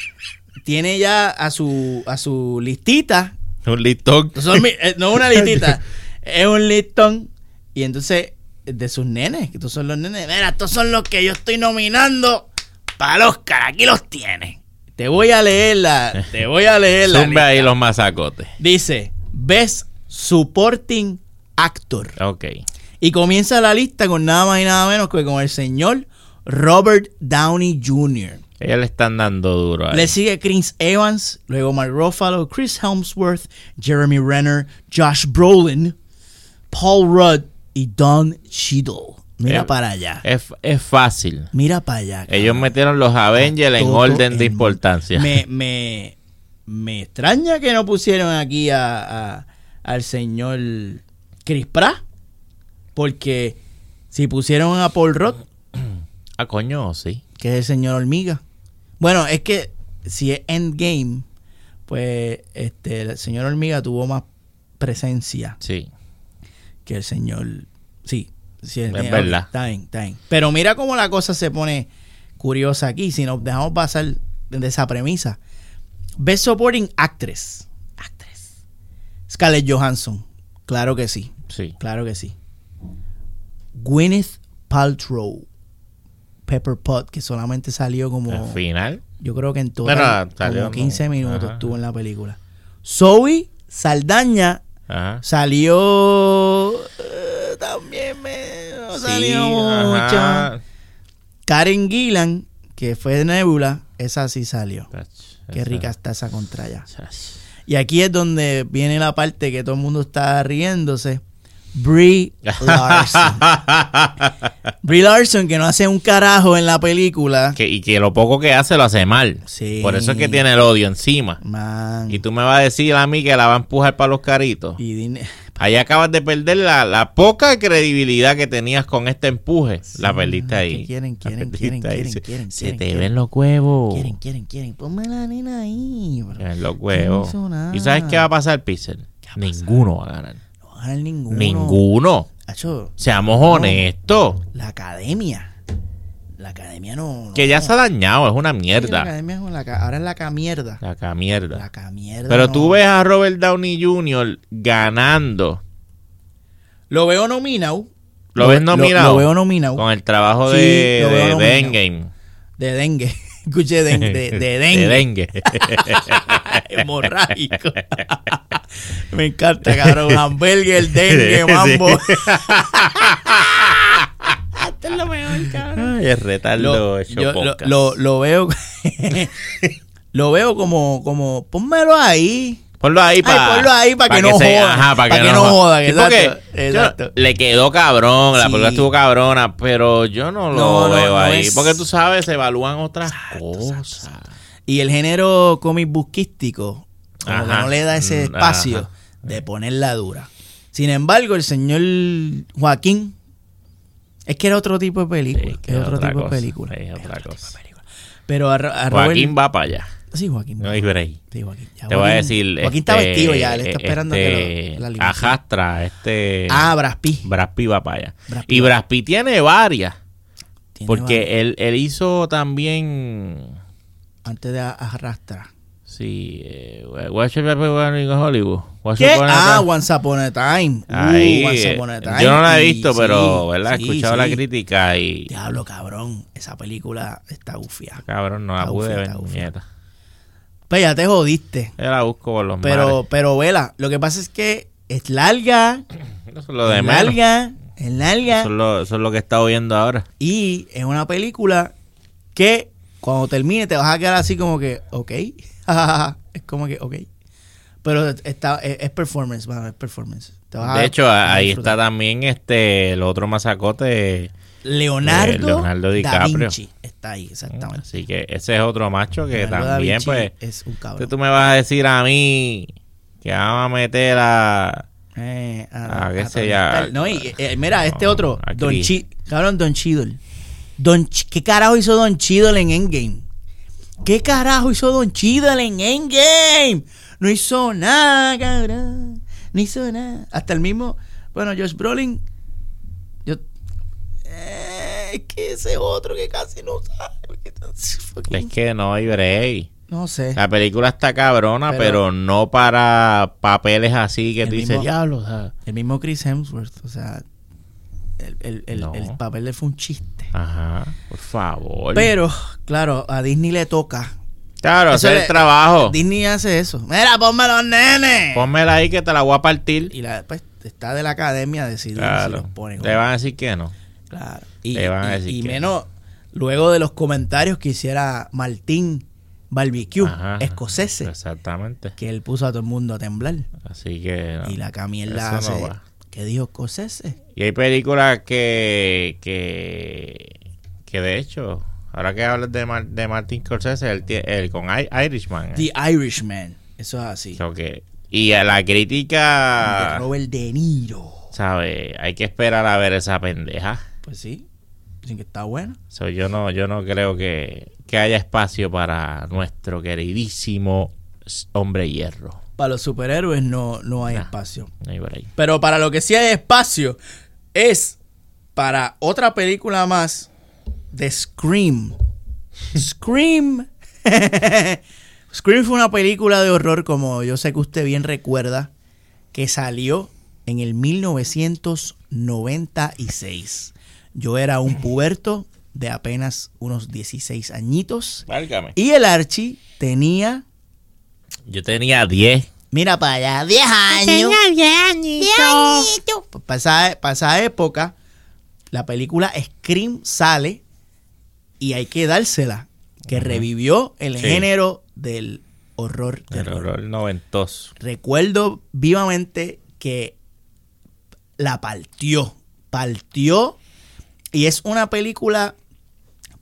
Speaker 1: tiene ya a su, a su listita.
Speaker 2: Un listón.
Speaker 1: Son mi- eh, no una listita, [LAUGHS] es un listón. Y entonces, de sus nenes, que estos son los nenes. Mira, estos son los que yo estoy nominando para el Oscar. Aquí los tienes. Te voy a leer la. Te voy a leer la.
Speaker 2: Zumbe ahí los masacotes.
Speaker 1: Dice: Best Supporting Actor.
Speaker 2: Ok.
Speaker 1: Y comienza la lista con nada más y nada menos que con el señor Robert Downey Jr.
Speaker 2: Ellos le están dando duro ahí.
Speaker 1: Le sigue Chris Evans, luego Mark Ruffalo, Chris Helmsworth, Jeremy Renner, Josh Brolin, Paul Rudd y Don Cheadle. Mira
Speaker 2: Eh,
Speaker 1: para allá.
Speaker 2: Es, es fácil.
Speaker 1: Mira para allá.
Speaker 2: Ellos metieron los Avengers en orden de importancia.
Speaker 1: Me, [LAUGHS] me, me extraña que no pusieron aquí a, a- al señor Chris Pratt. Porque si pusieron a Paul Rudd, [CLEARS THROAT]
Speaker 2: Ah, coño, sí.
Speaker 1: que es el señor hormiga. Bueno, es que si es Endgame, pues este el señor hormiga tuvo más presencia
Speaker 2: Sí.
Speaker 1: que el señor. Sí, sí
Speaker 2: Es
Speaker 1: ok,
Speaker 2: verdad.
Speaker 1: Está bien, está bien. Pero mira cómo la cosa se pone curiosa aquí. Si nos dejamos pasar de esa premisa. Best Supporting Actress. Actress. Scarlett Johansson. Claro que sí.
Speaker 2: Sí.
Speaker 1: Claro que sí. Gwyneth Paltrow. Pepper Pot, que solamente salió como.
Speaker 2: Al final.
Speaker 1: Yo creo que en total
Speaker 2: Bueno, salió,
Speaker 1: como 15
Speaker 2: no.
Speaker 1: minutos
Speaker 2: Ajá.
Speaker 1: estuvo en la película. Zoe Saldaña
Speaker 2: Ajá.
Speaker 1: salió. eh, también me. No
Speaker 2: Sí,
Speaker 1: salió mucho. Karen Gillan, que fue de Nebula, esa sí salió.
Speaker 2: Chach,
Speaker 1: Qué rica está esa contraya. Y aquí es donde viene la parte que todo el mundo está riéndose. Brie Larson. [LAUGHS] Brie Larson, que no hace un carajo en la película.
Speaker 2: Que- y que lo poco que hace lo hace mal.
Speaker 1: Sí.
Speaker 2: Por eso es que tiene el odio encima.
Speaker 1: Man.
Speaker 2: Y tú me vas a decir a mí que la va a empujar para los caritos.
Speaker 1: Y
Speaker 2: Ahí acabas de perder la, la poca credibilidad que tenías con este empuje. la perdiste ahí.
Speaker 1: quieren, quieren, quieren,
Speaker 2: ahí.
Speaker 1: quieren,
Speaker 2: Se,
Speaker 1: quieren,
Speaker 2: se
Speaker 1: quieren,
Speaker 2: te
Speaker 1: quieren.
Speaker 2: ven los huevos.
Speaker 1: Quieren, quieren, quieren. Ponme la nena ahí. bro.
Speaker 2: Los huevos. ¿Y sabes qué va a pasar, Pixel? Ninguno va a ganar.
Speaker 1: No va a ganar ninguno.
Speaker 2: Ninguno. Seamos
Speaker 1: No.
Speaker 2: honestos.
Speaker 1: la academia. La academia no. no.
Speaker 2: Que ya se ha dañado, es una
Speaker 1: Sí, La
Speaker 2: mierda.
Speaker 1: academia es una ahora es la camierda.
Speaker 2: La ca- mierda.
Speaker 1: La camierda.
Speaker 2: Pero tú ves a Robert Downey Jr. ganando.
Speaker 1: Lo veo nominado.
Speaker 2: ¿Lo ves nominado?
Speaker 1: Lo, veo nominado.
Speaker 2: Con el trabajo
Speaker 1: Sí,
Speaker 2: de, de. Endgame.
Speaker 1: De dengue. [LAUGHS] Escuché de, de, de dengue. [LAUGHS]
Speaker 2: De dengue.
Speaker 1: Hemorrágico. [LAUGHS] Me encanta, cabrón. [LAUGHS] Hamburger, dengue,
Speaker 2: Sí.
Speaker 1: mambo. [LAUGHS]
Speaker 2: Esto es lo mejor, cabrón. Ay, el retardo
Speaker 1: Lo, yo lo, lo, lo veo. [LAUGHS] lo veo como, como. Pónmelo ahí.
Speaker 2: Ponlo ahí para
Speaker 1: ponlo ahí pa' que no joda.
Speaker 2: Ajá, para
Speaker 1: Pa'
Speaker 2: que,
Speaker 1: que
Speaker 2: no joda. porque
Speaker 1: exacto,
Speaker 2: le quedó cabrón, la
Speaker 1: Sí.
Speaker 2: película estuvo cabrona, pero yo no lo
Speaker 1: no,
Speaker 2: veo
Speaker 1: no
Speaker 2: ahí.
Speaker 1: es-
Speaker 2: Porque tú sabes, se evalúan otras
Speaker 1: Exacto,
Speaker 2: cosas.
Speaker 1: Y el género cómic busquístico, como que no le da ese
Speaker 2: Mm,
Speaker 1: espacio
Speaker 2: ajá.
Speaker 1: de ponerla dura. Sin embargo, el señor Joaquín es que era otro tipo de película.
Speaker 2: Sí, que
Speaker 1: otro tipo
Speaker 2: cosa,
Speaker 1: de película.
Speaker 2: es otra
Speaker 1: otro tipo
Speaker 2: cosa.
Speaker 1: de película. Pero a, Robert-
Speaker 2: Joaquín va para allá.
Speaker 1: Sí, Joaquín.
Speaker 2: No hay break.
Speaker 1: Sí, Joaquín. Ya
Speaker 2: Te voy a decir.
Speaker 1: Joaquín está
Speaker 2: este,
Speaker 1: vestido ya, él está esperando a que
Speaker 2: este,
Speaker 1: lo, la limusina.
Speaker 2: Ajastra, este.
Speaker 1: Ah. Brad Pitt
Speaker 2: va para allá. Y Pitt tiene varias.
Speaker 1: Tiene.
Speaker 2: Porque él, él hizo también.
Speaker 1: Antes de a- arrastrar.
Speaker 2: Sí, eh, Favorite in Hollywood? What's
Speaker 1: ¿Qué? Ah, Once Upon a Time. Uh,
Speaker 2: Ahí,
Speaker 1: Once
Speaker 2: eh,
Speaker 1: Upon a Time.
Speaker 2: yo no la he
Speaker 1: Y
Speaker 2: visto,
Speaker 1: sí,
Speaker 2: pero, ¿verdad? He
Speaker 1: sí,
Speaker 2: escuchado la crítica y.
Speaker 1: Diablo, cabrón. Esa película está gufia.
Speaker 2: Cabrón, no la
Speaker 1: Está
Speaker 2: pude
Speaker 1: ufia,
Speaker 2: ver,
Speaker 1: ufia.
Speaker 2: nieta.
Speaker 1: Pues ya te jodiste.
Speaker 2: Yo la busco por los
Speaker 1: Pero,
Speaker 2: mares.
Speaker 1: pero, vela, lo que pasa es que es larga, [CLEARS THROAT]
Speaker 2: Eso es lo de
Speaker 1: es
Speaker 2: menos.
Speaker 1: larga, es larga.
Speaker 2: Eso es, lo, eso es lo que he estado viendo ahora.
Speaker 1: Y es una película que cuando termine te vas a quedar así como que, ok. [LAUGHS] es como que, ok. Pero está, es, es performance, mano, es performance. Te vas a-
Speaker 2: De hecho,
Speaker 1: a
Speaker 2: ahí
Speaker 1: disfrutar.
Speaker 2: está también este el otro masacote.
Speaker 1: Leonardo,
Speaker 2: eh, Leonardo
Speaker 1: da
Speaker 2: DiCaprio.
Speaker 1: Vinci. Está ahí, exactamente.
Speaker 2: Así que ese es otro macho que
Speaker 1: Leonardo da
Speaker 2: también,
Speaker 1: Vinci
Speaker 2: pues.
Speaker 1: Es un
Speaker 2: que
Speaker 1: cabrón.
Speaker 2: tú me vas a decir a mí que vamos a meter a.
Speaker 1: Eh,
Speaker 2: qué
Speaker 1: a
Speaker 2: sé
Speaker 1: Tony
Speaker 2: ya.
Speaker 1: Stark. No, y eh, mira, este
Speaker 2: No,
Speaker 1: otro,
Speaker 2: a
Speaker 1: Don. Chi, cabrón, Don Cheadle. Don Ch- ¿Qué carajo hizo Don Cheadle en Endgame? ¿Qué carajo hizo Don Cheadle en Endgame? No hizo nada, cabrón. No hizo nada. Hasta el mismo, bueno, Josh Brolin, yo, eh, es que ese otro que casi no sabe.
Speaker 2: Es que no hay break.
Speaker 1: no sé.
Speaker 2: La película está cabrona, pero,
Speaker 1: Pero-
Speaker 2: no para papeles así que tú dices, diablo. o sea,
Speaker 1: El mismo Chris Hemsworth, o sea, el, el- el-
Speaker 2: No.
Speaker 1: el papel él fue un chiste.
Speaker 2: Ajá, por favor.
Speaker 1: Pero, claro, a Disney le toca.
Speaker 2: claro,
Speaker 1: Eso
Speaker 2: hacer
Speaker 1: le-
Speaker 2: el trabajo.
Speaker 1: Disney hace eso. Mira, ponme los nenes.
Speaker 2: Pónmela ahí que te la voy a partir.
Speaker 1: Y la, pues, está de la academia decidir si
Speaker 2: Claro.
Speaker 1: los ponen.
Speaker 2: Te
Speaker 1: no.
Speaker 2: van a decir que no.
Speaker 1: Claro. Y,
Speaker 2: Te van a
Speaker 1: y-
Speaker 2: decir
Speaker 1: y
Speaker 2: que
Speaker 1: menos luego de los comentarios que hiciera Martín Barbecue,
Speaker 2: Ajá.
Speaker 1: escocese,
Speaker 2: Exactamente.
Speaker 1: que él puso a todo el mundo a temblar.
Speaker 2: Así que. no.
Speaker 1: Y la
Speaker 2: no
Speaker 1: hace.
Speaker 2: va.
Speaker 1: ¿Qué dijo escocese?
Speaker 2: Y hay películas que, que, que de hecho, ahora que hablas de, Mar- de Martin Scorsese, él con I- Irishman.
Speaker 1: The Irishman. Eso es así.
Speaker 2: So que- y a la
Speaker 1: De
Speaker 2: crítica,
Speaker 1: Robert De Niro.
Speaker 2: ¿sabes? Hay que esperar a ver esa pendeja.
Speaker 1: Pues sí. Dicen que está bueno.
Speaker 2: So, yo no yo no creo que, que haya espacio para nuestro queridísimo hombre hierro.
Speaker 1: Para los superhéroes no, no hay
Speaker 2: Nah.
Speaker 1: espacio.
Speaker 2: No hay por ahí.
Speaker 1: Pero para lo que sí hay espacio es para otra película más de Scream. Scream. [LAUGHS] Scream fue una película de horror, como yo sé que usted bien recuerda, que salió en el 1996. Yo era un puberto de apenas unos 16 añitos.
Speaker 2: Válgame.
Speaker 1: Y el Archie tenía,
Speaker 2: Yo tenía 10.
Speaker 1: Mira para allá, 10 años. Para esa, pa' esa época, la película Scream sale y hay que dársela. Que revivió el
Speaker 2: Sí.
Speaker 1: género del horror.
Speaker 2: El
Speaker 1: terror.
Speaker 2: horror noventoso.
Speaker 1: Recuerdo vivamente que la partió. Partió. Y es una película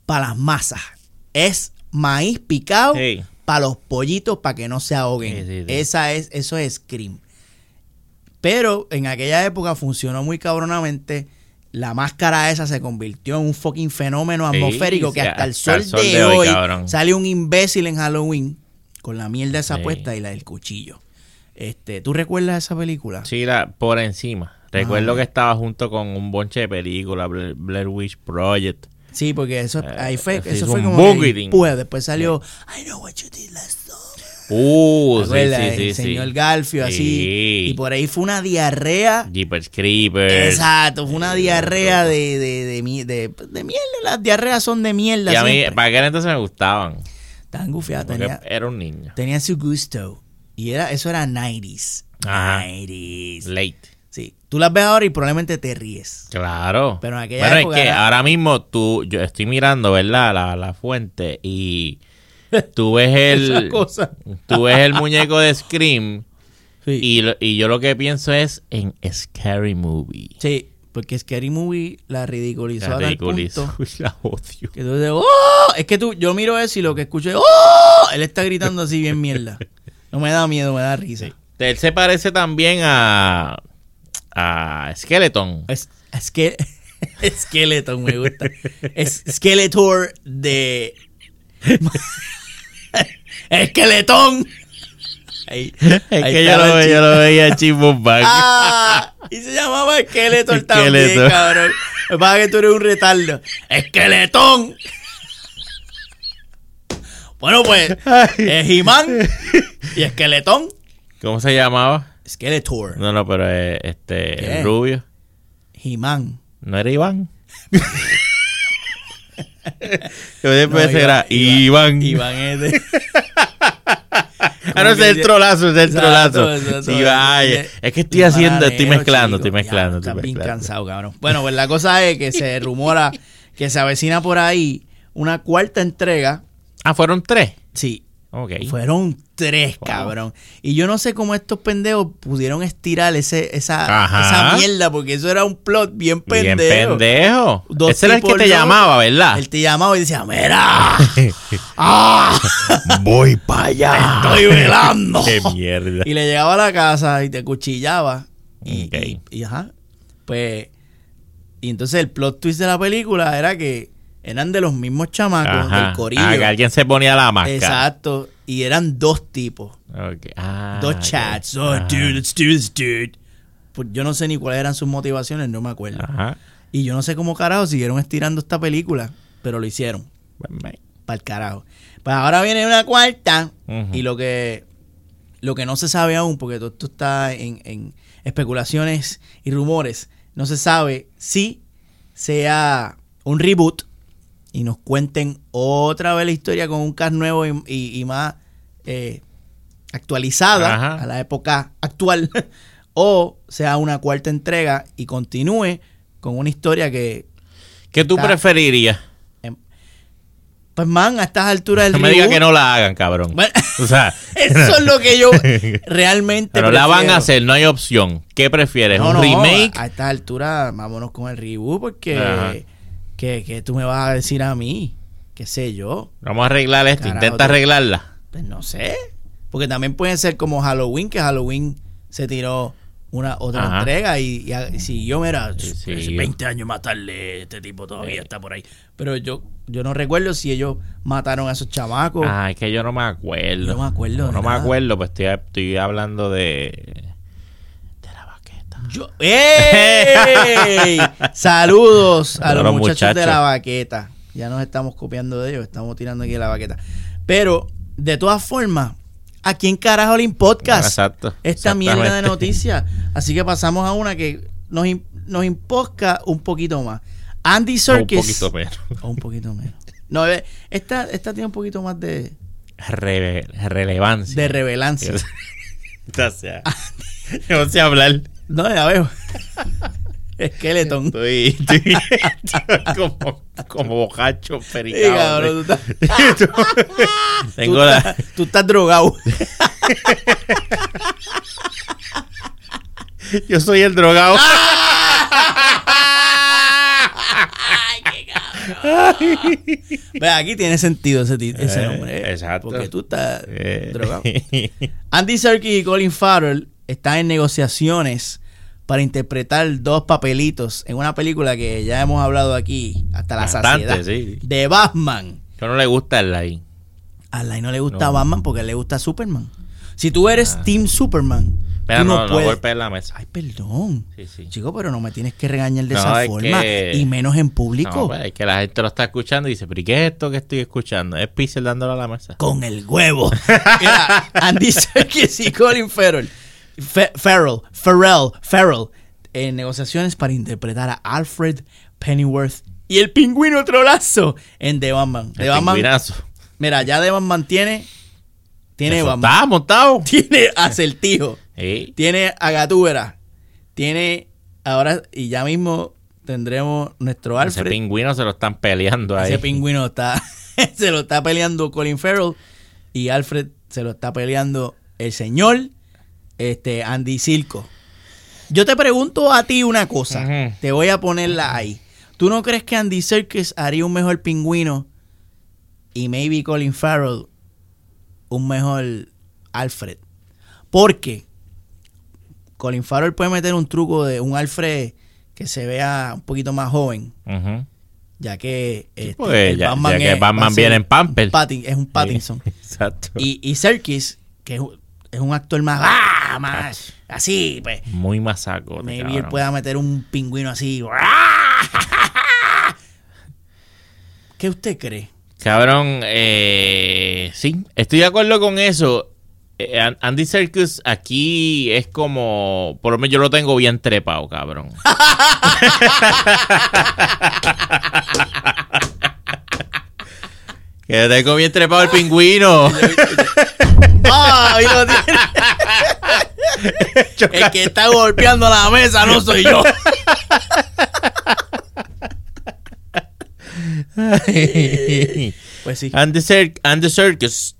Speaker 1: para las masas. Es maíz picado
Speaker 2: Sí.
Speaker 1: Para los pollitos para que no se ahoguen.
Speaker 2: Sí, sí, sí.
Speaker 1: Esa es, eso es Scream. Pero en aquella época funcionó muy cabronamente. La máscara esa se convirtió en un fucking fenómeno atmosférico que hasta el
Speaker 2: hasta
Speaker 1: sol,
Speaker 2: el sol
Speaker 1: de,
Speaker 2: de hoy,
Speaker 1: sale un imbécil en Halloween con la mierda esa puesta y la del cuchillo. Este, ¿Tú recuerdas esa película?
Speaker 2: Sí, la, por encima. Recuerdo
Speaker 1: Ah.
Speaker 2: que estaba junto con un bonche de películas, Blair, Blair Witch Project.
Speaker 1: Sí, porque eso,
Speaker 2: Eh,
Speaker 1: ahí fue, eso fue como que después, salió I know what you did last.
Speaker 2: Uh,
Speaker 1: ¿Te
Speaker 2: sí, sí,
Speaker 1: el
Speaker 2: sí,
Speaker 1: señor Garfio, así.
Speaker 2: Sí.
Speaker 1: Y por ahí fue una diarrea.
Speaker 2: Jeepers Creepers.
Speaker 1: Exacto, fue una diarrea de, de, de, de, mierda. Las diarreas son de mierda.
Speaker 2: Y a mí, para aquel entonces me gustaban.
Speaker 1: Estaban gufiadas, tenía,
Speaker 2: era un niño.
Speaker 1: tenía su gusto. Y era, eso era 90s.
Speaker 2: Ajá.
Speaker 1: 90s.
Speaker 2: Late.
Speaker 1: Sí. Tú las ves ahora y probablemente te ríes.
Speaker 2: Claro.
Speaker 1: Pero en aquella
Speaker 2: bueno,
Speaker 1: época
Speaker 2: es que
Speaker 1: era-
Speaker 2: ahora mismo tú, yo estoy mirando, ¿verdad? La, la fuente y [LAUGHS] tú ves el, tú ves el muñeco de Scream [LAUGHS]
Speaker 1: Sí.
Speaker 2: y, lo- y yo lo que pienso es en Scary Movie.
Speaker 1: Sí, porque Scary Movie la ridiculizó
Speaker 2: La
Speaker 1: a tal
Speaker 2: ridiculizo.
Speaker 1: punto [LAUGHS]
Speaker 2: La odio.
Speaker 1: que tú dices, ¡Oh! Es que tú, yo miro eso y lo que escucho es, ¡Oh! Él está gritando así bien mierda. No me da miedo, me da risa.
Speaker 2: Él se parece también a, a Skeleton.
Speaker 1: Es, es que [LAUGHS] Skeleton me gusta. [LAUGHS] Es Skeletor de [LAUGHS] Esqueletón. Ahí,
Speaker 2: Es
Speaker 1: ahí
Speaker 2: que yo lo,
Speaker 1: el
Speaker 2: ve- yo lo veía.
Speaker 1: Ah, y se llamaba Skeletor también, cabrón. Me pasa que tú eres un retardo. Esqueletón. Bueno, pues, es He-Man y Esqueletón.
Speaker 2: ¿Cómo se llamaba?
Speaker 1: Skeletor.
Speaker 2: No, no, pero eh, este,
Speaker 1: ¿Qué?
Speaker 2: el rubio.
Speaker 1: He-Man.
Speaker 2: ¿No era Iván? [LAUGHS] Yo después
Speaker 1: No,
Speaker 2: era Iván.
Speaker 1: Iván es de...
Speaker 2: Ah, no, es el trolazo, es el
Speaker 1: Exacto,
Speaker 2: trolazo.
Speaker 1: exacto.
Speaker 2: Sí, vaya. Es que estoy haciendo, estoy
Speaker 1: bananero,
Speaker 2: mezclando,
Speaker 1: chico.
Speaker 2: estoy mezclando,
Speaker 1: estás bien cansado, cabrón. Bueno, pues la cosa es que se [LAUGHS] rumora que se avecina por ahí una cuarta entrega.
Speaker 2: Ah, fueron tres.
Speaker 1: Sí,
Speaker 2: Ok.
Speaker 1: fueron tres,
Speaker 2: Wow.
Speaker 1: cabrón. Y yo no sé cómo estos pendejos pudieron estirar ese, esa, esa mierda, porque eso era un plot bien
Speaker 2: Bien
Speaker 1: pendejo.
Speaker 2: pendejo.
Speaker 1: Dos
Speaker 2: Ese era el que te llamaba, ¿verdad?
Speaker 1: Él te llamaba y decía, mira, [LAUGHS] ¡Ah!
Speaker 2: Voy para allá.
Speaker 1: estoy velando. [LAUGHS]
Speaker 2: Qué mierda.
Speaker 1: Y le llegaba a la casa y te cuchillaba. Y,
Speaker 2: Ok.
Speaker 1: y- y, ajá. Pues. Y entonces el plot twist de la película era que eran de los mismos chamacos
Speaker 2: Ajá.
Speaker 1: del corillo.
Speaker 2: Ah, que alguien se ponía la máscara.
Speaker 1: Exacto. Y eran dos tipos.
Speaker 2: Ah,
Speaker 1: dos chats. Oh,
Speaker 2: Ajá.
Speaker 1: dude, let's do this, dude. Pues yo no sé ni cuáles eran sus motivaciones, no me acuerdo.
Speaker 2: Ajá.
Speaker 1: Y yo no sé cómo carajo siguieron estirando esta película, pero lo hicieron. Para el carajo. Pues ahora viene una cuarta. Y lo que lo que no se sabe aún, porque todo esto está en, en especulaciones y rumores, no se sabe si sea un reboot y nos cuenten otra vez la historia con un cast nuevo y, y- y más eh, actualizada
Speaker 2: Ajá.
Speaker 1: a la época actual, [LAUGHS] o sea una cuarta entrega y continúe con una historia que,
Speaker 2: ¿Qué tú
Speaker 1: Está-
Speaker 2: preferirías?
Speaker 1: pues man, a estas alturas del
Speaker 2: No me digas
Speaker 1: reboot-
Speaker 2: que no la hagan, cabrón.
Speaker 1: Bueno,
Speaker 2: O sea, [LAUGHS]
Speaker 1: Eso es lo que yo [LAUGHS] realmente
Speaker 2: pero la van a hacer, no hay opción. ¿Qué prefieres?
Speaker 1: No,
Speaker 2: ¿Un
Speaker 1: no,
Speaker 2: remake?
Speaker 1: A, a esta altura, vámonos con el reboot porque
Speaker 2: Ajá.
Speaker 1: Que, que tú me vas a decir a mí, qué sé yo,
Speaker 2: Vamos a arreglar esto.
Speaker 1: Carajo,
Speaker 2: Intenta arreglarla.
Speaker 1: pues no sé, porque también puede ser como Halloween, que Halloween se tiró una otra
Speaker 2: Ajá.
Speaker 1: entrega y, y, a- y siguió, mira,
Speaker 2: Sí, sí.
Speaker 1: es 20 años más tarde, este tipo todavía está por ahí. Pero yo yo no recuerdo si ellos mataron a esos chamacos.
Speaker 2: Ah, es que yo no me acuerdo.
Speaker 1: No me acuerdo
Speaker 2: No, no me acuerdo, pues estoy, estoy hablando de.
Speaker 1: Yo- ¡Ey! [LAUGHS] Saludos a los,
Speaker 2: los
Speaker 1: muchachos, de la baqueta. Ya nos estamos copiando de ellos, estamos tirando aquí de la baqueta. Pero, de todas formas, ¿a quién carajo le importa
Speaker 2: Exacto.
Speaker 1: esta mierda de noticias? Así que pasamos a una que nos, nos imposca un poquito más. Andy
Speaker 2: Un
Speaker 1: Serkis.
Speaker 2: poquito menos. [LAUGHS]
Speaker 1: O un poquito menos. No, eh, esta, esta tiene un poquito más de,
Speaker 2: Rele- relevancia.
Speaker 1: de revelancia. [LAUGHS]
Speaker 2: No sé hablar.
Speaker 1: No, ya veo. [LAUGHS] Skeleton.
Speaker 2: Estoy, estoy, estoy como, como bocacho
Speaker 1: Sí,
Speaker 2: pericado.
Speaker 1: cabrón, tú estás- [LAUGHS]
Speaker 2: Tengo
Speaker 1: tú,
Speaker 2: la,
Speaker 1: estás, tú estás drogado. [LAUGHS]
Speaker 2: yo soy el drogado.
Speaker 1: Ve, aquí tiene sentido ese, ese
Speaker 2: Eh,
Speaker 1: nombre. ¿eh?
Speaker 2: exacto.
Speaker 1: Porque tú estás
Speaker 2: Eh,
Speaker 1: drogado. Andy Serkis y Colin Farrell están en negociaciones para interpretar dos papelitos en una película que ya hemos hablado aquí hasta la
Speaker 2: Bastante,
Speaker 1: saciedad
Speaker 2: sí.
Speaker 1: de Batman.
Speaker 2: Yo no le gusta el ahí.
Speaker 1: A Lai no le gusta
Speaker 2: No.
Speaker 1: Batman porque le gusta Superman. Si tú eres
Speaker 2: Ah.
Speaker 1: Team Superman, Tú no
Speaker 2: no, no,
Speaker 1: puedes-
Speaker 2: golpees la mesa.
Speaker 1: Ay, perdón.
Speaker 2: Sí, sí.
Speaker 1: Chico, pero no me tienes que regañar de
Speaker 2: No,
Speaker 1: esa
Speaker 2: es
Speaker 1: forma.
Speaker 2: que-
Speaker 1: Y menos en público.
Speaker 2: No, pues, es que la gente lo está escuchando y dice, pero ¿y qué es esto que estoy escuchando? Es Pixel dándolo a la mesa.
Speaker 1: con el huevo. [LAUGHS] Mira, Andy Serkis y Colin Farrell, Fe- Farrell, Farrell, Farrell, en negociaciones para interpretar a Alfred Pennyworth y el pingüino trolazo en The Batman. The
Speaker 2: El
Speaker 1: Batman,
Speaker 2: pingüinazo.
Speaker 1: mira, ya The Batman tiene, tiene
Speaker 2: Eso
Speaker 1: Batman,
Speaker 2: está montado. [LAUGHS]
Speaker 1: tiene Acertijo,
Speaker 2: Sí.
Speaker 1: tiene a tiene ahora y ya mismo tendremos nuestro
Speaker 2: Ese
Speaker 1: Alfred.
Speaker 2: pingüino se lo están peleando ahí.
Speaker 1: Ese pingüino está [LAUGHS] se lo está peleando Colin Farrell y Alfred se lo está peleando el señor este Andy Silco. Yo te pregunto a ti una cosa, te voy a ponerla ahí. ¿Tú no crees que Andy Serkis haría un mejor pingüino y maybe Colin Farrell un mejor Alfred? Porque Colin Farrell puede meter un truco de un Alfred que se vea un poquito más joven ya que este,
Speaker 2: pues, ya- ya que
Speaker 1: es-
Speaker 2: Batman viene en Pampers.
Speaker 1: Es un Pattinson.
Speaker 2: Sí, [LAUGHS] Exacto.
Speaker 1: Y, y Serkis, que es, un- es un actor más, ¡ah! Más así, pues.
Speaker 2: Muy masaco.
Speaker 1: Maybe él pueda meter un pingüino así. [LAUGHS] ¿Qué usted cree?
Speaker 2: Cabrón, eh, sí, estoy de acuerdo con eso. Eh, An- Andy Serkis aquí es como, por lo menos yo lo tengo bien trepado, cabrón. [LAUGHS] que tengo bien trepado el pingüino. [LAUGHS]
Speaker 1: ¡Ah! tiene. [LAUGHS] El que está golpeando la mesa no soy yo. [LAUGHS] Pues sí.
Speaker 2: Ser- Andy Serkis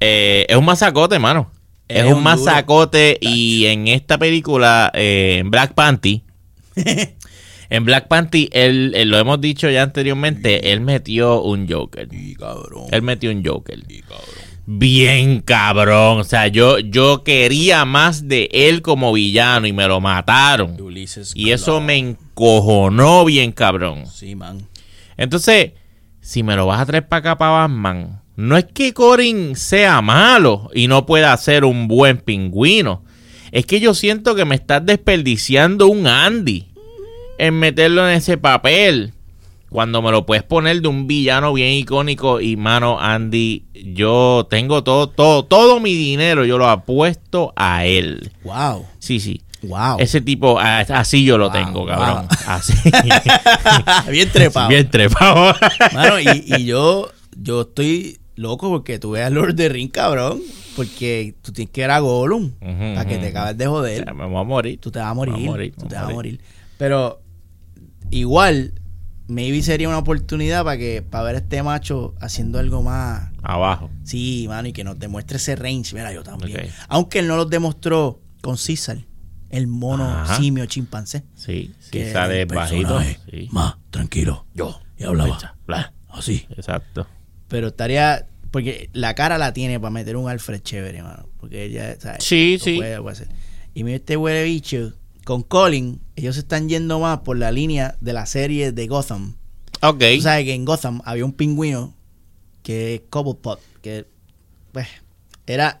Speaker 2: eh, es un masacote, mano. Es,
Speaker 1: Es
Speaker 2: un,
Speaker 1: un
Speaker 2: masacote y en esta película, eh, en Black Panty, [LAUGHS] en Black Panty, él, él- lo hemos dicho ya anteriormente, él metió un Joker.
Speaker 1: cabrón.
Speaker 2: Él metió un Joker. Bien cabrón. O sea, yo, yo quería más de él como villano y me lo mataron.
Speaker 1: Ulises
Speaker 2: Y eso me encojonó bien cabrón.
Speaker 1: Sí, man.
Speaker 2: Entonces, si me lo vas a traer para acá para Batman, no es que Corin sea malo y no pueda ser un buen pingüino. Es que yo siento que me estás desperdiciando un Andy en meterlo en ese papel. Cuando me lo puedes poner de un villano bien icónico y mano Andy, yo tengo todo, todo, todo mi dinero, yo lo apuesto a él.
Speaker 1: Wow.
Speaker 2: Sí, sí.
Speaker 1: Wow.
Speaker 2: Ese tipo, así yo lo
Speaker 1: Wow,
Speaker 2: tengo, cabrón.
Speaker 1: wow.
Speaker 2: Así. [LAUGHS]
Speaker 1: Bien trepado.
Speaker 2: Bien trepado.
Speaker 1: Mano, y, y yo, yo estoy loco porque tú veas Lord de Ring, cabrón. Porque tú tienes que ir a Gollum para que te acabes de joder.
Speaker 2: Me voy a morir.
Speaker 1: Tú te vas a morir.
Speaker 2: Me voy a morir,
Speaker 1: tú te vas a
Speaker 2: morir.
Speaker 1: Pero igual, maybe sería una oportunidad para que para ver a este macho haciendo algo más.
Speaker 2: Abajo.
Speaker 1: Sí, mano, y que nos demuestre ese range. Mira, yo también. Aunque él no los demostró con César, el mono
Speaker 2: Ajá.
Speaker 1: simio chimpancé.
Speaker 2: Sí, sale
Speaker 1: el
Speaker 2: bajito. Sí.
Speaker 1: Más tranquilo. Yo. Y hablaba.
Speaker 2: Fecha, bla.
Speaker 1: Así.
Speaker 2: Exacto.
Speaker 1: Pero estaría. Porque la cara la tiene para meter un Alfred chévere, mano. Porque ella, ¿sabes?
Speaker 2: Sí, sí.
Speaker 1: puede- lo puede hacer. Y mira este huele bicho. Con Colin, ellos se están yendo más por la línea de la serie de Gotham.
Speaker 2: Ok.
Speaker 1: Tú sabes que en Gotham había un pingüino que es Cobblepot. Que, pues, era.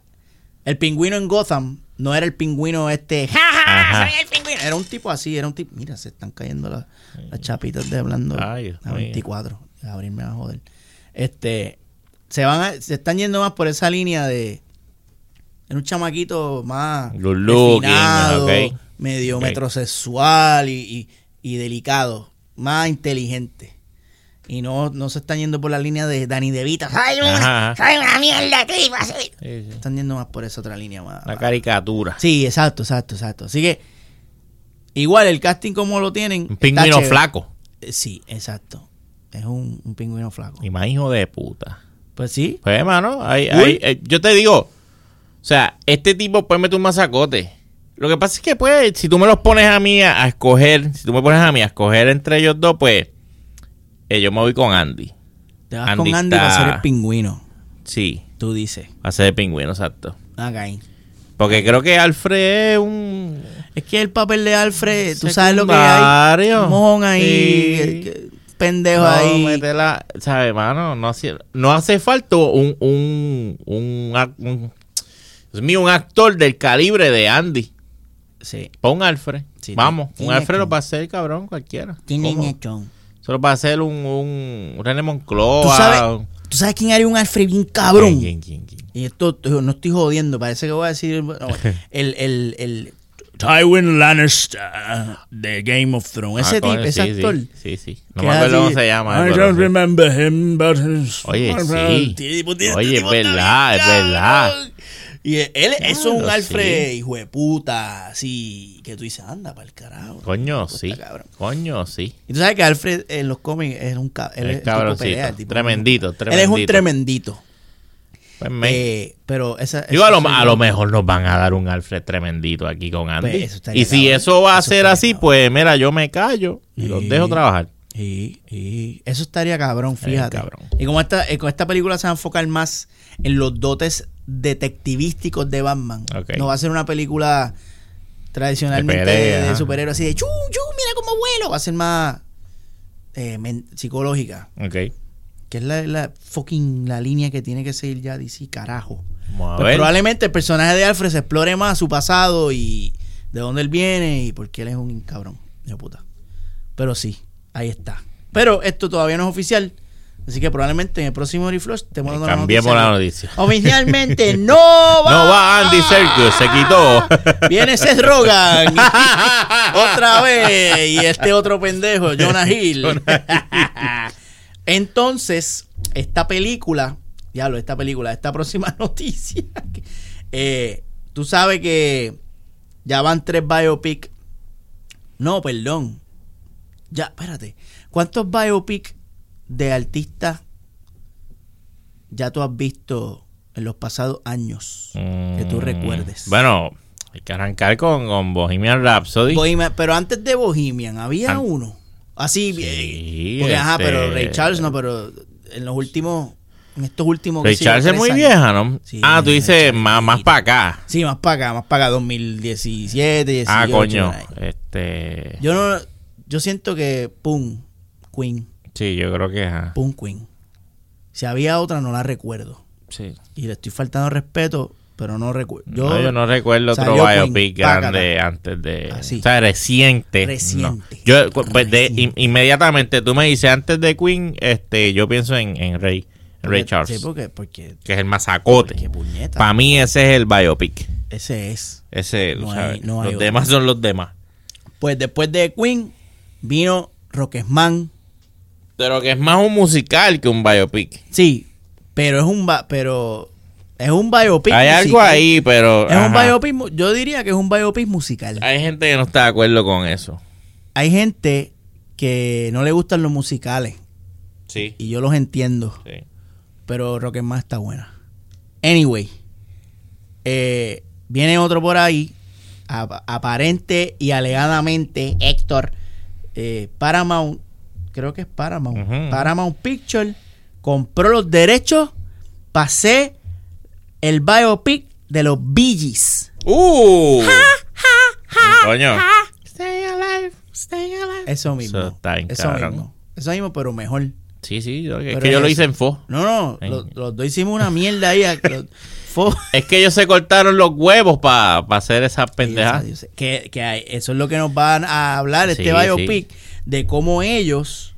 Speaker 1: El pingüino en Gotham no era el pingüino este. ¡Ja, ja,
Speaker 2: Ajá.
Speaker 1: soy el pingüino! Era un tipo así, era un tipo. Mira, se están cayendo las, las chapitas de hablando.
Speaker 2: Ay,
Speaker 1: a
Speaker 2: mío.
Speaker 1: 24. A abrirme a joder. Este. Se van a- se están yendo más por esa línea de. Era un chamaquito más.
Speaker 2: Good looking,
Speaker 1: refinado,
Speaker 2: ok.
Speaker 1: Medio metrosexual y, y- y delicado. Más inteligente. Y no, no se están yendo por la línea de Danny DeVito. ¡Soy una, soy una mierda, tipo! así!
Speaker 2: Sí, sí.
Speaker 1: Están yendo más por esa otra línea. Más, más-
Speaker 2: caricatura.
Speaker 1: Sí, exacto, exacto, exacto. Así que, igual el casting como lo tienen.
Speaker 2: Un pingüino flaco.
Speaker 1: Eh, Sí, exacto. Es un, un pingüino flaco.
Speaker 2: Y más hijo de puta.
Speaker 1: Pues sí.
Speaker 2: Pues, hermano, hay, hay- eh, yo te digo, o sea, este tipo puede meter un masacote. Lo que pasa es que, pues, si tú me los pones a mí a, a escoger, si tú me pones a mí a escoger entre ellos dos, pues, eh, yo me voy con Andy.
Speaker 1: Te vas
Speaker 2: Andy
Speaker 1: con Andy
Speaker 2: está-
Speaker 1: para ser el pingüino.
Speaker 2: Sí,
Speaker 1: Tú dices.
Speaker 2: va a ser el pingüino, exacto.
Speaker 1: Ok.
Speaker 2: Porque creo que Alfred es un...
Speaker 1: Es que el papel de Alfred, tú sabes lo que hay. Un mojón ahí.
Speaker 2: Sí.
Speaker 1: que- pendejo
Speaker 2: No,
Speaker 1: ahí.
Speaker 2: métela, ¿sabes, mano? No hace, no hace falta un, un, un, un- mío, un actor del calibre de Andy.
Speaker 1: Sí.
Speaker 2: Pon un Alfred.
Speaker 1: Sí,
Speaker 2: Vamos, un Alfred lo va a hacer, cabrón, cualquiera.
Speaker 1: Tiene
Speaker 2: ¿Cómo?
Speaker 1: Ñechón.
Speaker 2: Solo va a hacer un, un, un René Moncloa.
Speaker 1: ¿Tú sabes, ¿Tú sabes quién haría un Alfred bien cabrón?
Speaker 2: ¿Quién, quién, quién, quién?
Speaker 1: Y esto no estoy jodiendo, parece que voy a decir no, [LAUGHS] el, el, el Tywin Lannister de Game of Thrones. Ese
Speaker 2: Ah,
Speaker 1: tipo,
Speaker 2: coño,
Speaker 1: ese
Speaker 2: sí,
Speaker 1: actor.
Speaker 2: Sí, sí. sí. No me acuerdo cómo se llama.
Speaker 1: I don't remember him, but his-
Speaker 2: Oye, [LAUGHS] sí.
Speaker 1: Tipo,
Speaker 2: Oye, es
Speaker 1: tipo
Speaker 2: verdad, es verdad.
Speaker 1: Y él, es un Alfred,
Speaker 2: sí.
Speaker 1: hijo de puta, así, que tú dices, anda para el carajo.
Speaker 2: Coño, sí.
Speaker 1: cabrón.
Speaker 2: Coño, sí.
Speaker 1: Y tú sabes que Alfred en los cómics es un ca- él
Speaker 2: Es cabroncito.
Speaker 1: pelea, tipo-
Speaker 2: Tremendito,
Speaker 1: Él es un
Speaker 2: tremendito.
Speaker 1: tremendito.
Speaker 2: Pues,
Speaker 1: Eh, pero esa,
Speaker 2: a lo, a mejor nos van a dar un Alfred tremendito aquí con Andy.
Speaker 1: Pues,
Speaker 2: y si
Speaker 1: cabrón.
Speaker 2: eso va a
Speaker 1: Eso
Speaker 2: ser así,
Speaker 1: cabrón.
Speaker 2: pues mira, yo me callo y los dejo trabajar.
Speaker 1: Y, y eso estaría cabrón, fíjate.
Speaker 2: cabrón.
Speaker 1: Y como esta, eh, con esta película se va a enfocar más en los dotes detectivísticos de Batman.
Speaker 2: Ok.
Speaker 1: No va a ser una película tradicionalmente
Speaker 2: De
Speaker 1: de,
Speaker 2: pelea,
Speaker 1: de
Speaker 2: ajá.
Speaker 1: superhéroes así de chu, chu, mira cómo vuelo. Va a ser más eh, psicológica.
Speaker 2: Ok.
Speaker 1: Que es la, la fucking la línea que tiene que seguir ya DC, carajo.
Speaker 2: Vamos a
Speaker 1: Pues
Speaker 2: ver.
Speaker 1: probablemente el personaje de Alfred se explore más su pasado y de dónde él viene y por qué él es un cabrón. De puta. Pero sí, ahí está. Pero esto todavía no es oficial. Así que probablemente en el próximo Reflush te dando la noticia.
Speaker 2: la noticia.
Speaker 1: Oficialmente [LAUGHS] no va.
Speaker 2: No va Andy Serkis, se quitó. [LAUGHS]
Speaker 1: Viene Seth Rogen. [LAUGHS] otra vez. Y este otro pendejo, Jonah Hill. Entonces, esta película, diablo, esta película, esta próxima noticia. eh, tú sabes que ya van tres biopic. No, perdón. Ya, espérate. ¿Cuántos biopic de artistas ya tú has visto en los pasados años que tú
Speaker 2: Mm,
Speaker 1: recuerdes?
Speaker 2: Bueno, hay que arrancar con, con Bohemian Rhapsody.
Speaker 1: Bohemian- pero antes de Bohemian había
Speaker 2: An-
Speaker 1: uno. Así
Speaker 2: Sí,
Speaker 1: ajá,
Speaker 2: este-
Speaker 1: pero Ray Charles no, pero en los últimos, en estos últimos.
Speaker 2: Ray Charles es muy
Speaker 1: años.
Speaker 2: vieja, ¿no?
Speaker 1: Sí,
Speaker 2: ah, tú dices más, más para acá.
Speaker 1: Sí, más para acá, más para acá, 2017, 18.
Speaker 2: ah, coño. Este.
Speaker 1: Yo no, yo siento que, pum, Queen,
Speaker 2: Sí, yo creo que. ajá.
Speaker 1: pum, Queen. Si había otra, no la recuerdo.
Speaker 2: Sí.
Speaker 1: Y le estoy faltando respeto, pero no recuerdo. Yo,
Speaker 2: no, yo no recuerdo otro
Speaker 1: Queen,
Speaker 2: biopic grande antes de.
Speaker 1: Así.
Speaker 2: O sea, reciente.
Speaker 1: Reciente.
Speaker 2: no. Yo, pues, de- in- inmediatamente tú me dices antes de Queen, este, yo pienso en, en Ray, en Ray
Speaker 1: porque-
Speaker 2: Charles,
Speaker 1: Sí, porque, porque,
Speaker 2: que es el masacote. Para mí ese es el biopic.
Speaker 1: ese es.
Speaker 2: Ese,
Speaker 1: No hay- no hay
Speaker 2: los demás son los demás.
Speaker 1: Pues después de Queen vino Rocketman.
Speaker 2: Pero que es más un musical que un biopic.
Speaker 1: Sí, pero es un ba- pero es un biopic.
Speaker 2: Hay algo ahí, pero.
Speaker 1: Es un biopic, yo diría que es un biopic musical.
Speaker 2: Hay gente que no está de acuerdo con eso.
Speaker 1: Hay gente que no le gustan los musicales
Speaker 2: Sí.
Speaker 1: y yo los entiendo,
Speaker 2: sí.
Speaker 1: pero Rocketman está buena. Anyway, eh, viene otro por ahí, ap- aparente y alegadamente Héctor eh, Paramount, creo que es Paramount,
Speaker 2: Ujú.
Speaker 1: Paramount Picture compró los derechos para hacer el biopic de los Bee Gees.
Speaker 2: ¡Uh! Coño.
Speaker 1: Eso mismo.
Speaker 2: Eso está bien
Speaker 1: Eso
Speaker 2: cabrón.
Speaker 1: mismo. Eso mismo, pero mejor.
Speaker 2: Sí, sí. es que yo lo hice en fo.
Speaker 1: No, no,
Speaker 2: En-
Speaker 1: los, los dos hicimos una mierda ahí. a- los- [LAUGHS] fo-
Speaker 2: Es que ellos se cortaron los huevos para hacer esas pendejadas.
Speaker 1: Que, que hay- eso es lo que nos van a hablar este
Speaker 2: Sí,
Speaker 1: biopic de cómo ellos,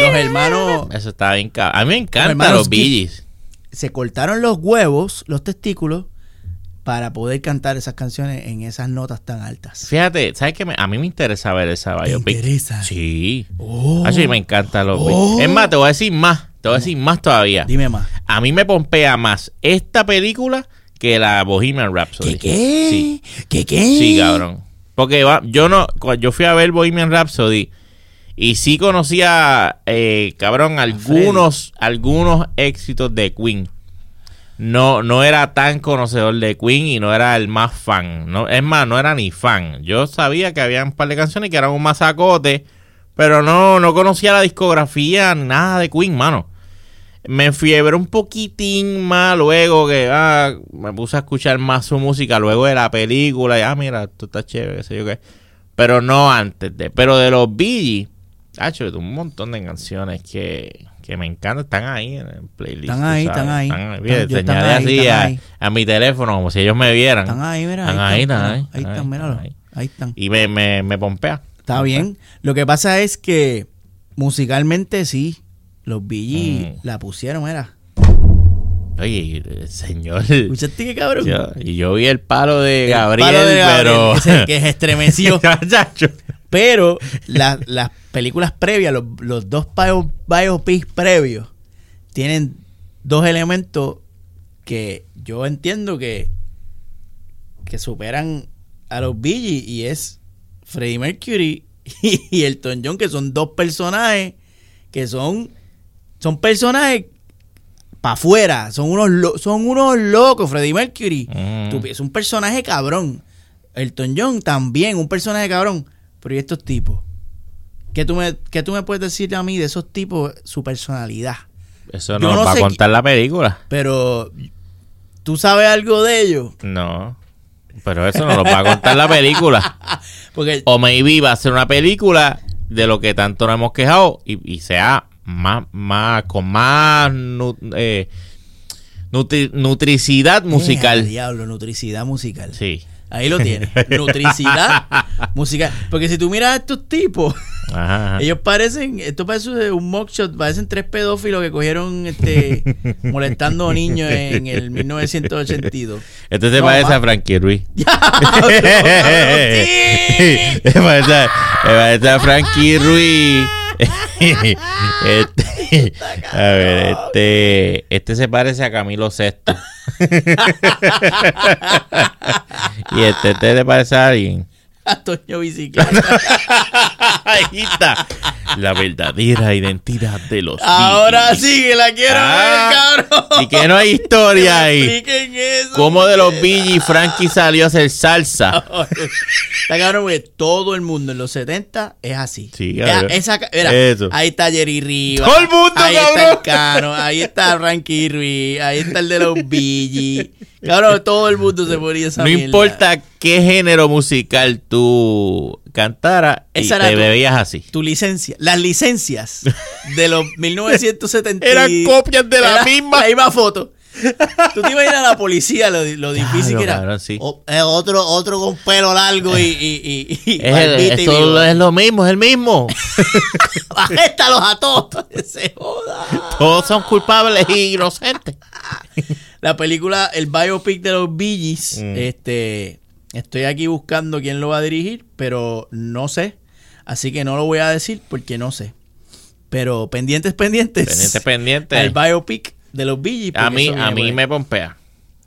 Speaker 1: los hermanos,
Speaker 2: Eso está bien cabrón. A mí me encantan los Gees.
Speaker 1: se cortaron los huevos, los testículos, para poder cantar esas canciones en esas notas tan altas.
Speaker 2: Fíjate, ¿sabes qué? Me- A mí me interesa ver esa
Speaker 1: ¿Te
Speaker 2: biopic.
Speaker 1: interesa?
Speaker 2: Sí.
Speaker 1: Oh.
Speaker 2: Así me encantan los
Speaker 1: Oh.
Speaker 2: Es más, te voy a decir más. Te voy a decir más todavía.
Speaker 1: Dime más.
Speaker 2: A mí me pompea más esta película que la Bohemian Rhapsody.
Speaker 1: ¿Qué qué?
Speaker 2: Sí.
Speaker 1: ¿Qué qué?
Speaker 2: Sí, cabrón. Porque va, yo no, yo fui a ver Bohemian Rhapsody y sí conocía, eh, cabrón, algunos, algunos éxitos de Queen. No, no era tan conocedor de Queen y no era el más fan. No, es más, no era ni fan. Yo sabía que había un par de canciones que eran un masacote, pero no, no conocía la discografía, nada de Queen, mano. Me fiebre un poquitín más luego que ah, me puse a escuchar más su música luego de la película y ah, mira, esto está chévere, qué sé yo qué. Pero no antes de. Pero de los Bee Hacho, un montón de canciones que, que me encantan. Están ahí en el playlist.
Speaker 1: Están ahí, están ahí.
Speaker 2: Mira,
Speaker 1: Están- yo- están
Speaker 2: señalé
Speaker 1: ahí,
Speaker 2: así
Speaker 1: están
Speaker 2: a,
Speaker 1: ahí.
Speaker 2: a mi teléfono como si ellos me vieran.
Speaker 1: Están ahí, mira.
Speaker 2: Están ahí, están ahí,
Speaker 1: Ahí
Speaker 2: están
Speaker 1: míralo.
Speaker 2: Ahí
Speaker 1: están.
Speaker 2: Y me, me, me pompea.
Speaker 1: Está bien. Lo que pasa es que musicalmente sí, los BG
Speaker 2: Mm.
Speaker 1: la pusieron, era.
Speaker 2: Oye, el señor.
Speaker 1: ¿Escuchaste qué cabrón?
Speaker 2: Yo, y yo vi el palo de
Speaker 1: El
Speaker 2: Gabriel,
Speaker 1: palo de Gabriel,
Speaker 2: pero.
Speaker 1: que se- que [LAUGHS] se estremeció. [LAUGHS] Pero la- las películas previas, los, los dos bio- biopics previos, tienen dos elementos que yo entiendo que, que superan a los Gees, y es Freddie Mercury y, [LAUGHS] y Elton John, que son dos personajes que son, son personajes para afuera, son unos, lo- son unos locos. Freddie Mercury
Speaker 2: Mm.
Speaker 1: tú- es un personaje cabrón. Elton John también, un personaje cabrón. Pero ¿y estos tipos? ¿Qué tú, me, ¿Qué tú me puedes decir a mí de esos tipos, su personalidad?
Speaker 2: Eso no
Speaker 1: no
Speaker 2: va a contar la película.
Speaker 1: Pero, ¿tú sabes algo de ellos?
Speaker 2: No. Pero eso no nos va a contar la película. [LAUGHS]
Speaker 1: Porque
Speaker 2: O maybe va a ser una película de lo que tanto nos hemos quejado y, y sea más, más, con más nu- eh, nutri- nutricidad
Speaker 1: Eh,
Speaker 2: musical.
Speaker 1: diablo, nutricidad musical.
Speaker 2: Sí.
Speaker 1: Ahí lo tienes. nutricidad musical. Porque si tú miras a estos tipos,
Speaker 2: Ajá, ajá.
Speaker 1: ellos parecen, esto parece un mockshot, parecen tres pedófilos que cogieron este molestando niños en el 1982.
Speaker 2: Este se
Speaker 1: No,
Speaker 2: parece
Speaker 1: ma-
Speaker 2: a Frankie Ruiz.
Speaker 1: ¡Diablo,
Speaker 2: Se parece a- se parece a Frankie Ruiz. Este- [LAUGHS] a ver, este, este se parece a Camilo Sesto. [LAUGHS] y este, este le parece a alguien. [LAUGHS]
Speaker 1: A Toño Bicicleta. [LAUGHS]
Speaker 2: Ahí está. La verdadera identidad de los
Speaker 1: Ahora
Speaker 2: Bee Gees.
Speaker 1: sí que la quiero
Speaker 2: Ah,
Speaker 1: ver, cabrón.
Speaker 2: Y que no hay historia ahí.
Speaker 1: Expliquen eso.
Speaker 2: ¿Cómo de los Bee Gees Frankie salió a hacer salsa?
Speaker 1: Está cabrón porque todo el mundo en los 70 es así.
Speaker 2: Sí,
Speaker 1: Esa-
Speaker 2: cabrón.
Speaker 1: esa ca- mira,
Speaker 2: Eso.
Speaker 1: Ahí está Jerry Rivas.
Speaker 2: Todo el mundo,
Speaker 1: Ahí está
Speaker 2: cabrón.
Speaker 1: el Cano. Ahí está Frankie Ruiz. Ahí está el de los Billy. Cabrón, todo el mundo se ponía esa
Speaker 2: No
Speaker 1: mierda.
Speaker 2: importa qué género musical tú cantaras y
Speaker 1: Esa era
Speaker 2: te
Speaker 1: tu-
Speaker 2: bebías así.
Speaker 1: Tu licencia. Las licencias de los [LAUGHS] 1970.
Speaker 2: Eran copias de la misma.
Speaker 1: La misma foto. Tú te imaginas a la policía lo, lo difícil
Speaker 2: Claro,
Speaker 1: que era.
Speaker 2: sí.
Speaker 1: O- eh, otro, otro con pelo largo y, y, y, y
Speaker 2: Es,
Speaker 1: y
Speaker 2: esto
Speaker 1: bigote.
Speaker 2: es lo mismo, es el mismo. [LAUGHS]
Speaker 1: Bajéstalos a todos. [LAUGHS] Se joda.
Speaker 2: Todos son culpables e inocentes.
Speaker 1: La película, el biopic de los Gees,
Speaker 2: Mm.
Speaker 1: este, estoy aquí buscando quién lo va a dirigir, pero no sé. Así que no lo voy a decir porque no sé. Pero pendientes, pendientes.
Speaker 2: Pendiente, pendiente.
Speaker 1: Al biopic de los Gees.
Speaker 2: A mí, a mí me pompea.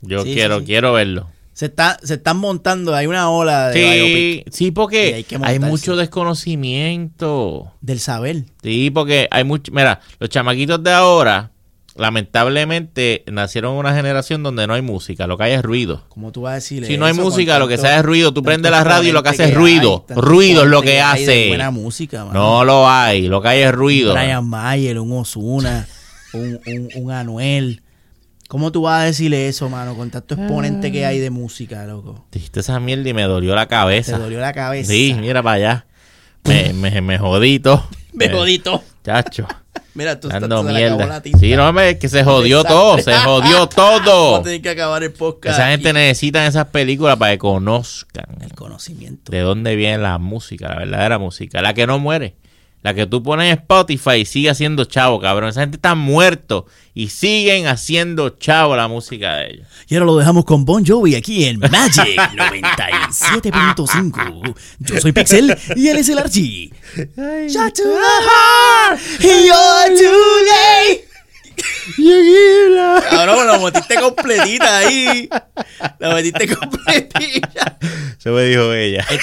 Speaker 2: Yo
Speaker 1: Sí,
Speaker 2: quiero,
Speaker 1: sí, sí.
Speaker 2: quiero verlo.
Speaker 1: Se, está, se están montando, hay una ola de
Speaker 2: Sí,
Speaker 1: biopic
Speaker 2: sí, porque
Speaker 1: hay
Speaker 2: hay mucho desconocimiento.
Speaker 1: del saber.
Speaker 2: Sí, porque hay mucho. Mira, los chamaquitos de ahora, lamentablemente, nacieron en una generación donde no hay música, lo que hay es ruido.
Speaker 1: ¿Cómo tú vas a decir
Speaker 2: Si no hay música, lo que sea es ruido. Tú prendes la radio y lo que hace es
Speaker 1: que
Speaker 2: ruido.
Speaker 1: hay,
Speaker 2: Ruido es lo que
Speaker 1: de
Speaker 2: hace.
Speaker 1: Buena música, mano.
Speaker 2: No lo hay, lo que hay es ruido.
Speaker 1: Brian Mayer, un Osuna, [LAUGHS] un, un, un Anuel. ¿Cómo tú vas a decirle eso, mano, con tanto exponente que hay de música, loco?
Speaker 2: Dijiste esa mierda y me dolió la
Speaker 1: Te
Speaker 2: cabeza.
Speaker 1: dolió la cabeza.
Speaker 2: Sí, mira para allá. Me, me, me jodito. [LAUGHS]
Speaker 1: Me jodito.
Speaker 2: Chacho,
Speaker 1: Mira, tú estás
Speaker 2: dando
Speaker 1: acabó
Speaker 2: mierda. Sí, no, me, que se jodió todo, se jodió [LAUGHS]
Speaker 1: Vamos
Speaker 2: todo.
Speaker 1: a tener que acabar el podcast.
Speaker 2: Esa gente necesita esas películas para que conozcan
Speaker 1: El conocimiento.
Speaker 2: de dónde viene la música, la verdadera música, la que no muere. La que tú pones en Spotify y sigue haciendo chavo, cabrón. Esa gente está muerto y siguen haciendo chavo la música de ellos.
Speaker 1: Y ahora lo dejamos con Bon Jovi aquí en Magic [LAUGHS] 97.5. Yo soy Pixel y él es el Archie. Shot to the heart, you're too late. [LAUGHS] Cabrón, lo metiste completita ahí. Lo metiste completita.
Speaker 2: Eso me dijo ella. [LAUGHS]
Speaker 1: ¡Eh!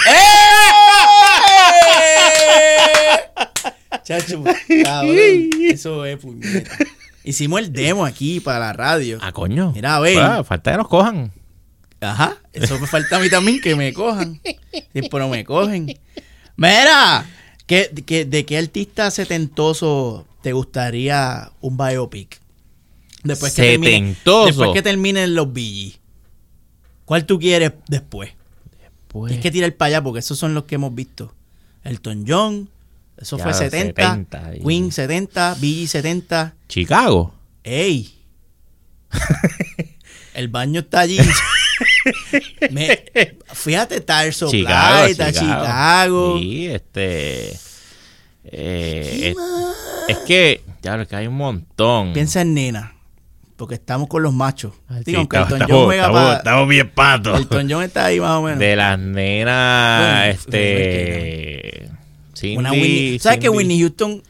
Speaker 1: Chacho, cabrón. Eso es puñeta. Hicimos el demo aquí para la radio.
Speaker 2: Ah, coño.
Speaker 1: Mira, a ver.
Speaker 2: Ah, falta que nos cojan.
Speaker 1: Ajá, eso me falta a mí también que me cojan. Sí, pero me cogen. Mira, ¿qué, qué- de qué artista setentoso te gustaría un biopic? Después que termine, después que terminen los BG. ¿Cuál tú quieres después?
Speaker 2: Pues,
Speaker 1: Tienes que tirar para allá porque esos son los que hemos visto. Elton John, Eso
Speaker 2: Ya,
Speaker 1: fue 70.
Speaker 2: 70, y-
Speaker 1: Queen 70, Biggie 70.
Speaker 2: Chicago.
Speaker 1: ¡Ey! [LAUGHS] El baño está allí. [LAUGHS] Me- fíjate, está el
Speaker 2: Chicago,
Speaker 1: está Chicago.
Speaker 2: Sí, este. Eh, es, es que, ya que hay un montón.
Speaker 1: Piensa en nena. Porque estamos con los machos.
Speaker 2: Ay,
Speaker 1: Digo,
Speaker 2: sí,
Speaker 1: aunque
Speaker 2: estamos,
Speaker 1: juega
Speaker 2: estamos- bien patos.
Speaker 1: Elton John está ahí más o menos.
Speaker 2: De las nenas,
Speaker 1: Bueno,
Speaker 2: este. Cindy,
Speaker 1: Una Whitney. ¿Sabes que Whitney Houston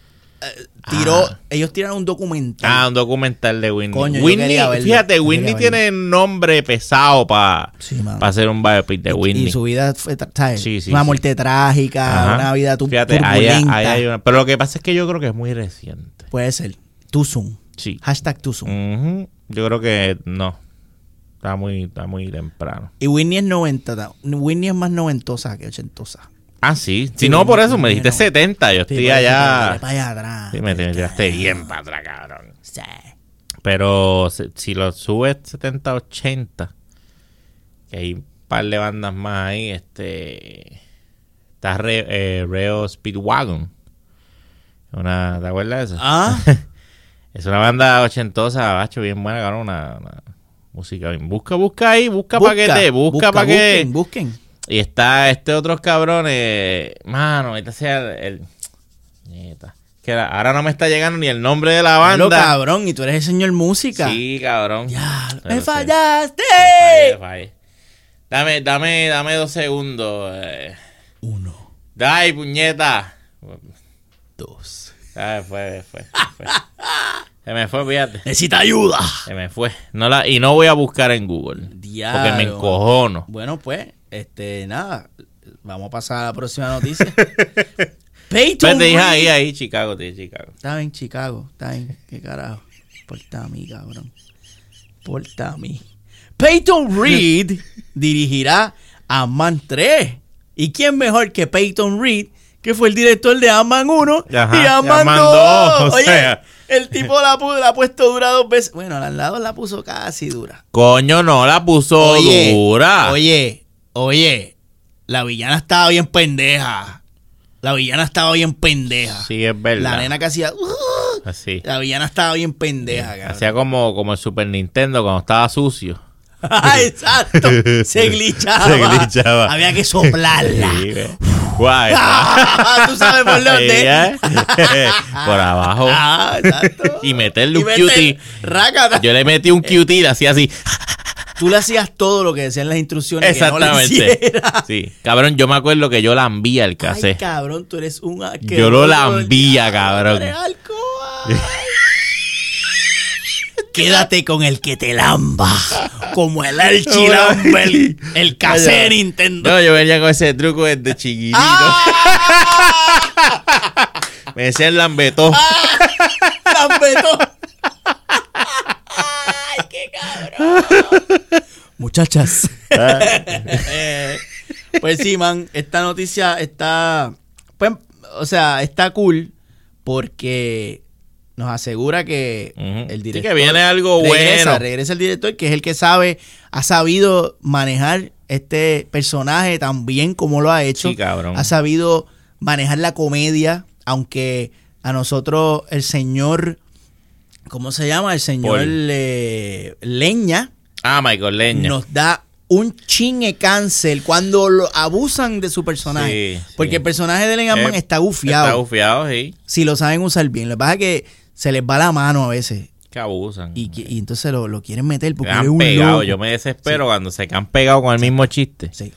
Speaker 1: eh, tiró?
Speaker 2: Ah.
Speaker 1: Ellos tiraron un documental.
Speaker 2: Ah, un documental de Whitney.
Speaker 1: Coño,
Speaker 2: Whitney,
Speaker 1: verlo,
Speaker 2: fíjate, Whitney tiene nombre pesado para
Speaker 1: Sí,
Speaker 2: hacer un biopic de
Speaker 1: Y-
Speaker 2: Whitney.
Speaker 1: Y su vida fue, ¿sabes?
Speaker 2: Sí, sí,
Speaker 1: una muerte trágica,
Speaker 2: Ajá.
Speaker 1: una vida tu-
Speaker 2: Fíjate, ahí,
Speaker 1: turbulenta.
Speaker 2: ahí hay una- pero lo que pasa es que yo creo que es muy reciente.
Speaker 1: Puede ser. Soon.
Speaker 2: Sí.
Speaker 1: Hashtag.
Speaker 2: Ujú. Yo creo que no. Está muy, está muy temprano.
Speaker 1: Y Whitney es 90. ta- Whitney es más noventosa que ochentosa.
Speaker 2: Ah, sí. Si
Speaker 1: Sí,
Speaker 2: no, por eso me dijiste
Speaker 1: no.
Speaker 2: 70. Yo estoy allá.
Speaker 1: dale para allá atrás.
Speaker 2: Sí, me me tiraste bien para atrás, cabrón.
Speaker 1: Sí.
Speaker 2: Pero si, si lo subes 70, 80, que hay un par de bandas más ahí, este. Está Re, eh, Reo Speedwagon. Una, ¿Te acuerdas de eso?
Speaker 1: Ah, [LAUGHS]
Speaker 2: Es una banda ochentosa, bacho, bien buena, cabrón. Una, una música bien. Busca, busca ahí, busca, para que te, busca, para que.
Speaker 1: Busquen, busquen.
Speaker 2: Y está este otros cabrones. Mano, ahorita sea el. Nieta. Que la- ahora no me está llegando ni el nombre de la
Speaker 1: Lo
Speaker 2: banda.
Speaker 1: cabrón, y tú eres el señor música.
Speaker 2: Sí, cabrón.
Speaker 1: Ya,
Speaker 2: Pero
Speaker 1: me
Speaker 2: sí.
Speaker 1: fallaste.
Speaker 2: Fallé, fallé. Dame, dame, dame dos segundos. eh.
Speaker 1: Uno,
Speaker 2: Dai, puñeta.
Speaker 1: dos.
Speaker 2: Ay, fue, fue, fue. Se me fue, fíjate.
Speaker 1: Necesita ayuda.
Speaker 2: Se me fue. No la, y no voy a buscar en Google. Porque me
Speaker 1: Diablo.
Speaker 2: encojono.
Speaker 1: Bueno, pues, este, nada. Vamos a pasar a la próxima noticia. Peyton
Speaker 2: te dije ahí, ahí, Chicago, te dije Chicago.
Speaker 1: Está en Chicago, está en. ¿Qué carajo? Porta a mí, cabrón. Porta [LAUGHS] a mí. Peyton Reed dirigirá Ant-Man 3. ¿Y quién mejor que Peyton Reed, que fue el director de Ant-Man 1
Speaker 2: Ajá,
Speaker 1: y Ant-Man
Speaker 2: Ant-Man
Speaker 1: 2?
Speaker 2: 2, o
Speaker 1: Oye,
Speaker 2: sea.
Speaker 1: el tipo la, la ha puesto dura dos veces. Bueno, al lado la puso casi dura.
Speaker 2: Coño, no la puso
Speaker 1: Oye,
Speaker 2: dura.
Speaker 1: Oye, oye, la villana estaba bien pendeja. La villana estaba bien pendeja.
Speaker 2: Sí, es verdad.
Speaker 1: La nena que hacía. "Uh",
Speaker 2: Así.
Speaker 1: la villana estaba bien pendeja.
Speaker 2: Hacía como, como el Super Nintendo cuando estaba sucio.
Speaker 1: Ah, [LAUGHS] Exacto. Se [LAUGHS] glitchaba.
Speaker 2: Se glitchaba.
Speaker 1: Había que soplarla.
Speaker 2: Sí. Guay. [LAUGHS]
Speaker 1: Tú sabes por dónde.
Speaker 2: Ella, por abajo.
Speaker 1: Ah, exacto.
Speaker 2: Y meterle un
Speaker 1: meter-
Speaker 2: cutie.
Speaker 1: rácata.
Speaker 2: Yo le metí un cutie y le hacía así.
Speaker 1: Tú le hacías todo lo que decían las instrucciones. Que no le
Speaker 2: Exactamente. Sí. Cabrón, yo me acuerdo que yo lambía el
Speaker 1: Ay,
Speaker 2: cassette.
Speaker 1: cabrón, tú eres un
Speaker 2: Yo lo lambía, cabrón. [LAUGHS]
Speaker 1: Quédate con el que te lamba. Como el Archie lamba el, el cassette de Nintendo.
Speaker 2: No, yo venía con ese truco desde chiquitito.
Speaker 1: ¡Ah! [LAUGHS]
Speaker 2: Me decían lambetó.
Speaker 1: ¡Lambeto! [LAUGHS] ¡Ay, qué cabrón! Muchachas. [LAUGHS] Eh, pues sí, man, esta noticia está, pues, o sea, está cool porque nos asegura que el
Speaker 2: Sí,
Speaker 1: director
Speaker 2: que viene algo
Speaker 1: regresa,
Speaker 2: bueno.
Speaker 1: regresa el director que es el que sabe, ha sabido manejar este personaje tan bien como lo ha hecho.
Speaker 2: Sí, cabrón.
Speaker 1: Ha sabido manejar la comedia, aunque a nosotros el señor, ¿cómo se llama? El señor eh, Leña
Speaker 2: Ah, Michael Leña.
Speaker 1: nos da un chingue cáncer cuando lo abusan de su personaje.
Speaker 2: Sí, sí.
Speaker 1: Porque el personaje de Leña Man
Speaker 2: Eh,
Speaker 1: está gufiado.
Speaker 2: Está gufiado, sí.
Speaker 1: si lo saben usar bien. Lo que pasa es que se les va la mano a veces.
Speaker 2: Que abusan.
Speaker 1: Y, que- y entonces lo, lo quieren meter porque
Speaker 2: Quedan
Speaker 1: es un
Speaker 2: pegados.
Speaker 1: loco.
Speaker 2: Yo me desespero cuando se quedan pegados con el mismo chiste.
Speaker 1: Sí.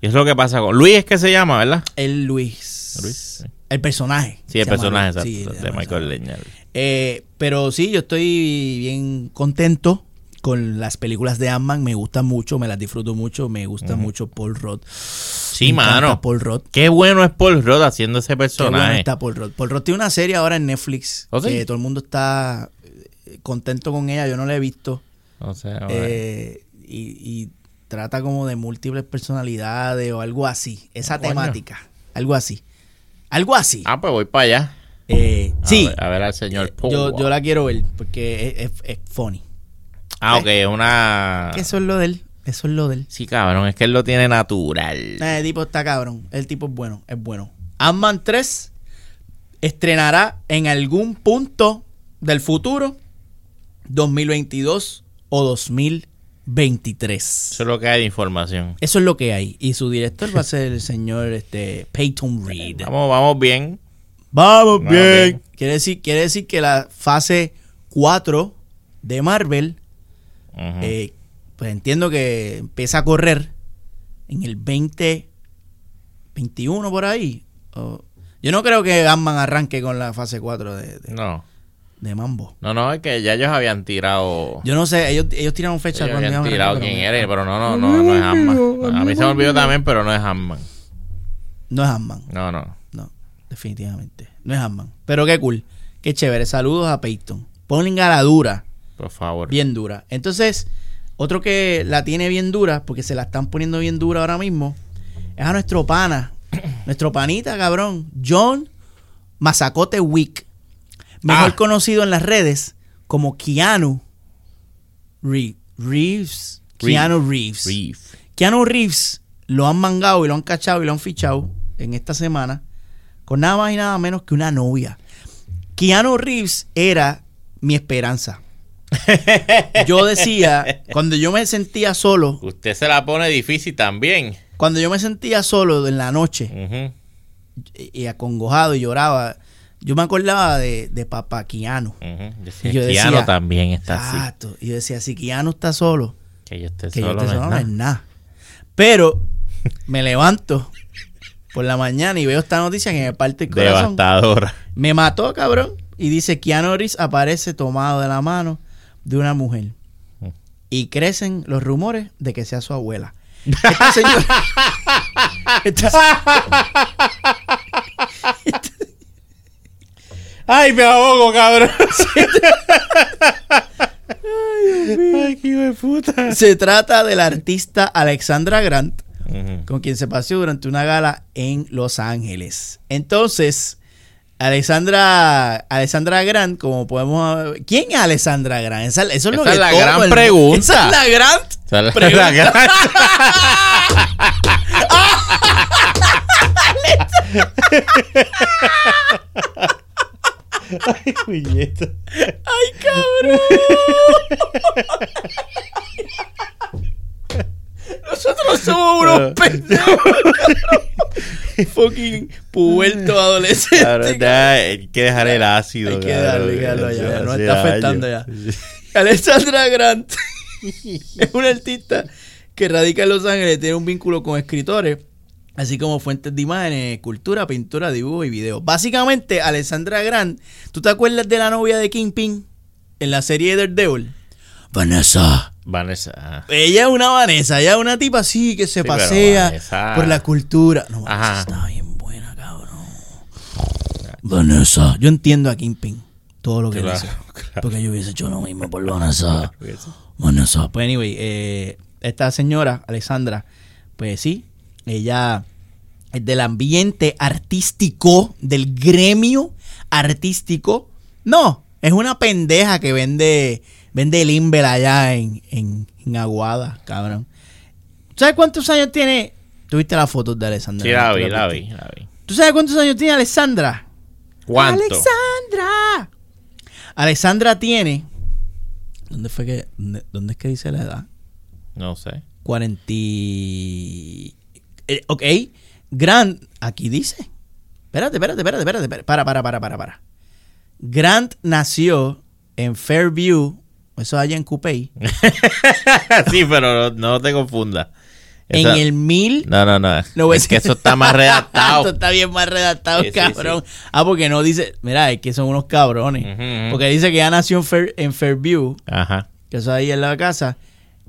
Speaker 2: Y es lo que pasa con Luis, es que se llama, ¿verdad?
Speaker 1: El Luis.
Speaker 2: Luis.
Speaker 1: El personaje.
Speaker 2: Sí, el personaje exacto, de Michael. Leña.
Speaker 1: Eh, pero sí, yo estoy bien contento con las películas de Ant-Man. Me gustan mucho, me las disfruto mucho. Me gusta mucho Paul Rudd.
Speaker 2: Sí, mano.
Speaker 1: Paul Rudd.
Speaker 2: Qué bueno es Paul Rudd haciendo ese
Speaker 1: Qué bueno
Speaker 2: personaje.
Speaker 1: está Paul Rudd. Paul Rudd tiene una serie ahora en Netflix
Speaker 2: ¿Oh, sí?
Speaker 1: que todo el mundo está eh, contento con ella. Yo no la he visto.
Speaker 2: O sea.
Speaker 1: Eh, y, y trata como de múltiples personalidades o algo así. Esa
Speaker 2: coño.
Speaker 1: temática. Algo así. Algo así.
Speaker 2: ah, pues voy para allá.
Speaker 1: Eh,
Speaker 2: A
Speaker 1: sí.
Speaker 2: ver- A ver, al señor Paul.
Speaker 1: Yo, yo la quiero ver porque es, es- es funny.
Speaker 2: Ah, ok, una...
Speaker 1: Que Eso es lo de él. Eso es lo de él.
Speaker 2: Sí, cabrón, es que él lo tiene natural.
Speaker 1: Eh, El tipo está cabrón. El tipo es bueno. Es bueno. Ant-Man 3. estrenará en algún punto del futuro 2022 o 2023.
Speaker 2: Eso es lo que hay de información.
Speaker 1: Eso es lo que hay. Y su director va a ser el señor este, Peyton Reed.
Speaker 2: Vamos, vamos bien.
Speaker 1: Vamos
Speaker 2: Vamos bien.
Speaker 1: Quiere decir, quiere decir que la fase 4 de Marvel, Eh, pues entiendo que empieza a correr en el 2021 por ahí. Yo no creo que Ant-Man arranque con la fase 4 de, de-
Speaker 2: no,
Speaker 1: de Mambo.
Speaker 2: no, no, es que ya ellos habían tirado.
Speaker 1: Yo no sé, ellos, ellos tiraron fecha
Speaker 2: ellos
Speaker 1: cuando
Speaker 2: habían tirado quién
Speaker 1: pero
Speaker 2: era, pero no, no, no, no es Ant-Man. A mí se me olvidó también, pero no es Ant-Man.
Speaker 1: No es Ant-Man.
Speaker 2: No, no.
Speaker 1: No, definitivamente. No es Ant-Man. Pero qué cool. Qué chévere. Saludos a Peyton. Ponle a la dura.
Speaker 2: Por favor.
Speaker 1: Bien dura. Entonces, otro que la tiene bien dura, porque se la están poniendo bien dura ahora mismo, es a nuestro pana. [COUGHS] nuestro panita, cabrón. John Mazacote Wick. Mejor
Speaker 2: Ah.
Speaker 1: conocido en las redes como Keanu Re- Reeves.
Speaker 2: Reeve.
Speaker 1: Keanu Reeves.
Speaker 2: Reeve.
Speaker 1: Keanu Reeves lo han mangado y lo han cachado y lo han fichado en esta semana con nada más y nada menos que una novia. Keanu Reeves era mi esperanza. Yo decía, cuando yo me sentía solo,
Speaker 2: Usted se la pone difícil también.
Speaker 1: cuando yo me sentía solo en la noche y, y acongojado y lloraba, yo me acordaba de, de papá.
Speaker 2: Yo decía,
Speaker 1: Y yo decía,
Speaker 2: Keanu también está así.
Speaker 1: Exacto. Y yo decía, si Keanu está solo,
Speaker 2: Que yo esté
Speaker 1: que yo
Speaker 2: solo
Speaker 1: esté
Speaker 2: no es nada.
Speaker 1: Pero me levanto por la mañana y veo esta noticia que me parte el corazón.
Speaker 2: Devastadora.
Speaker 1: Me mató, cabrón. Y dice, Keanu Reeves aparece tomado de la mano de una mujer.
Speaker 2: Mm.
Speaker 1: Y crecen los rumores de que sea su abuela. [LAUGHS] Esta señora... esta-
Speaker 2: Ay, me ahogo, cabrón. [LAUGHS] Ay, qué hijo de puta.
Speaker 1: se trata de la artista Alexandra Grant, con quien se paseó durante una gala en Los Ángeles. Entonces, Alexandra, Alexandra Grant, como podemos ¿quién es Alexandra Grant? Esa, eso es lo
Speaker 2: Esa
Speaker 1: que
Speaker 2: es la
Speaker 1: todo
Speaker 2: gran
Speaker 1: el-
Speaker 2: pregunta.
Speaker 1: Esa es la gran
Speaker 2: O sea, la-
Speaker 1: pregunta.
Speaker 2: la gran- [LAUGHS] Ay, puñeta.
Speaker 1: ¡Ay, cabrón! [LAUGHS] Nosotros somos unos pendejos. [LAUGHS] Fucking puberto adolescente.
Speaker 2: Ya, hay que dejar el ácido.
Speaker 1: Hay que
Speaker 2: cabrón.
Speaker 1: darle, dejarlo ya, ya, no está afectando
Speaker 2: años. [LAUGHS]
Speaker 1: Alexandra Grant [LAUGHS] es una artista que radica en Los Ángeles, tiene un vínculo con escritores, así como fuentes de imágenes, escultura, pintura, dibujo y video. Básicamente, Alexandra Grant, ¿tú te acuerdas de la novia de Kingpin en la serie de Daredevil? Vanessa.
Speaker 2: Vanessa.
Speaker 1: Ella es una Vanessa, ella es una tipa así que se
Speaker 2: Sí,
Speaker 1: pasea
Speaker 2: Vanessa-
Speaker 1: por la cultura. No, Vanessa
Speaker 2: Ajá.
Speaker 1: está bien buena, cabrón. Vanessa. Yo entiendo a Kingpin, todo lo que
Speaker 2: Claro,
Speaker 1: dice. [LAUGHS]
Speaker 2: claro.
Speaker 1: Porque yo hubiese hecho lo mismo por Vanessa. [LAUGHS] Vanessa. Pues anyway, eh, esta señora, Alexandra, pues sí, ella es del ambiente artístico, del gremio artístico. No, es una pendeja que vende, vende Limber allá en, en, en Aguada, cabrón. ¿Sabes cuántos años tiene? Tuviste las fotos de Alexandra.
Speaker 2: Sí, la
Speaker 1: ¿Tú
Speaker 2: vi, la vi, la vi.
Speaker 1: ¿Tú sabes cuántos años tiene Alexandra?
Speaker 2: ¿Cuánto?
Speaker 1: Alexandra. Alexandra tiene. ¿Dónde fue que.? Dónde, dónde es que dice la edad?
Speaker 2: No sé.
Speaker 1: 40. y- eh, ok. Grant. Aquí dice. Espérate, espérate, espérate. espérate. Para, para, para, para, para. Grant nació en Fairview. Eso allá en Coupey. [LAUGHS]
Speaker 2: sí, pero no, no te confundas.
Speaker 1: En el mil.
Speaker 2: No, no, no.
Speaker 1: No,
Speaker 2: es que eso está más [LAUGHS]
Speaker 1: Esto
Speaker 2: redactado.
Speaker 1: está bien más redactado,
Speaker 2: Sí, sí,
Speaker 1: cabrón. Ah, porque no dice. Mira, es que son unos cabrones. Porque dice que ya nació en, Fair- en Fairview.
Speaker 2: Ajá.
Speaker 1: que eso ahí en la casa.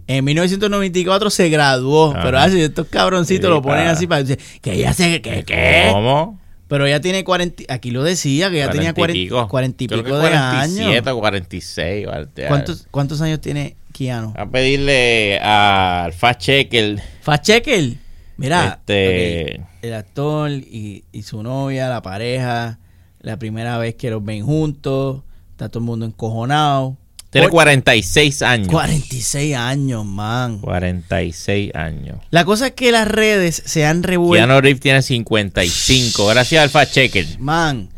Speaker 1: En 1994 se graduó,
Speaker 2: Ajá.
Speaker 1: pero así estos cabroncitos lo ponen así para decir que ella se que qué.
Speaker 2: ¿Cómo?
Speaker 1: Pero ella tiene 40, aquí lo decía que ella tenía 40, 40 y
Speaker 2: Creo
Speaker 1: pico
Speaker 2: que
Speaker 1: de
Speaker 2: 47
Speaker 1: años.
Speaker 2: o 46. ¿vale?
Speaker 1: ¿Cuántos cuántos años tiene Keanu?
Speaker 2: A pedirle al fact checker.
Speaker 1: Fast checker. Mira,
Speaker 2: Este-
Speaker 1: ok, el actor y, y su novia, la pareja, la primera vez que los ven juntos, está todo el mundo encojonado.
Speaker 2: Tiene
Speaker 1: Por-
Speaker 2: 46 años.
Speaker 1: 46 años, man.
Speaker 2: 46 años.
Speaker 1: La cosa es que las redes se han revuelto.
Speaker 2: Keanu Reeves tiene 55. Gracias al fact checker.
Speaker 1: Man,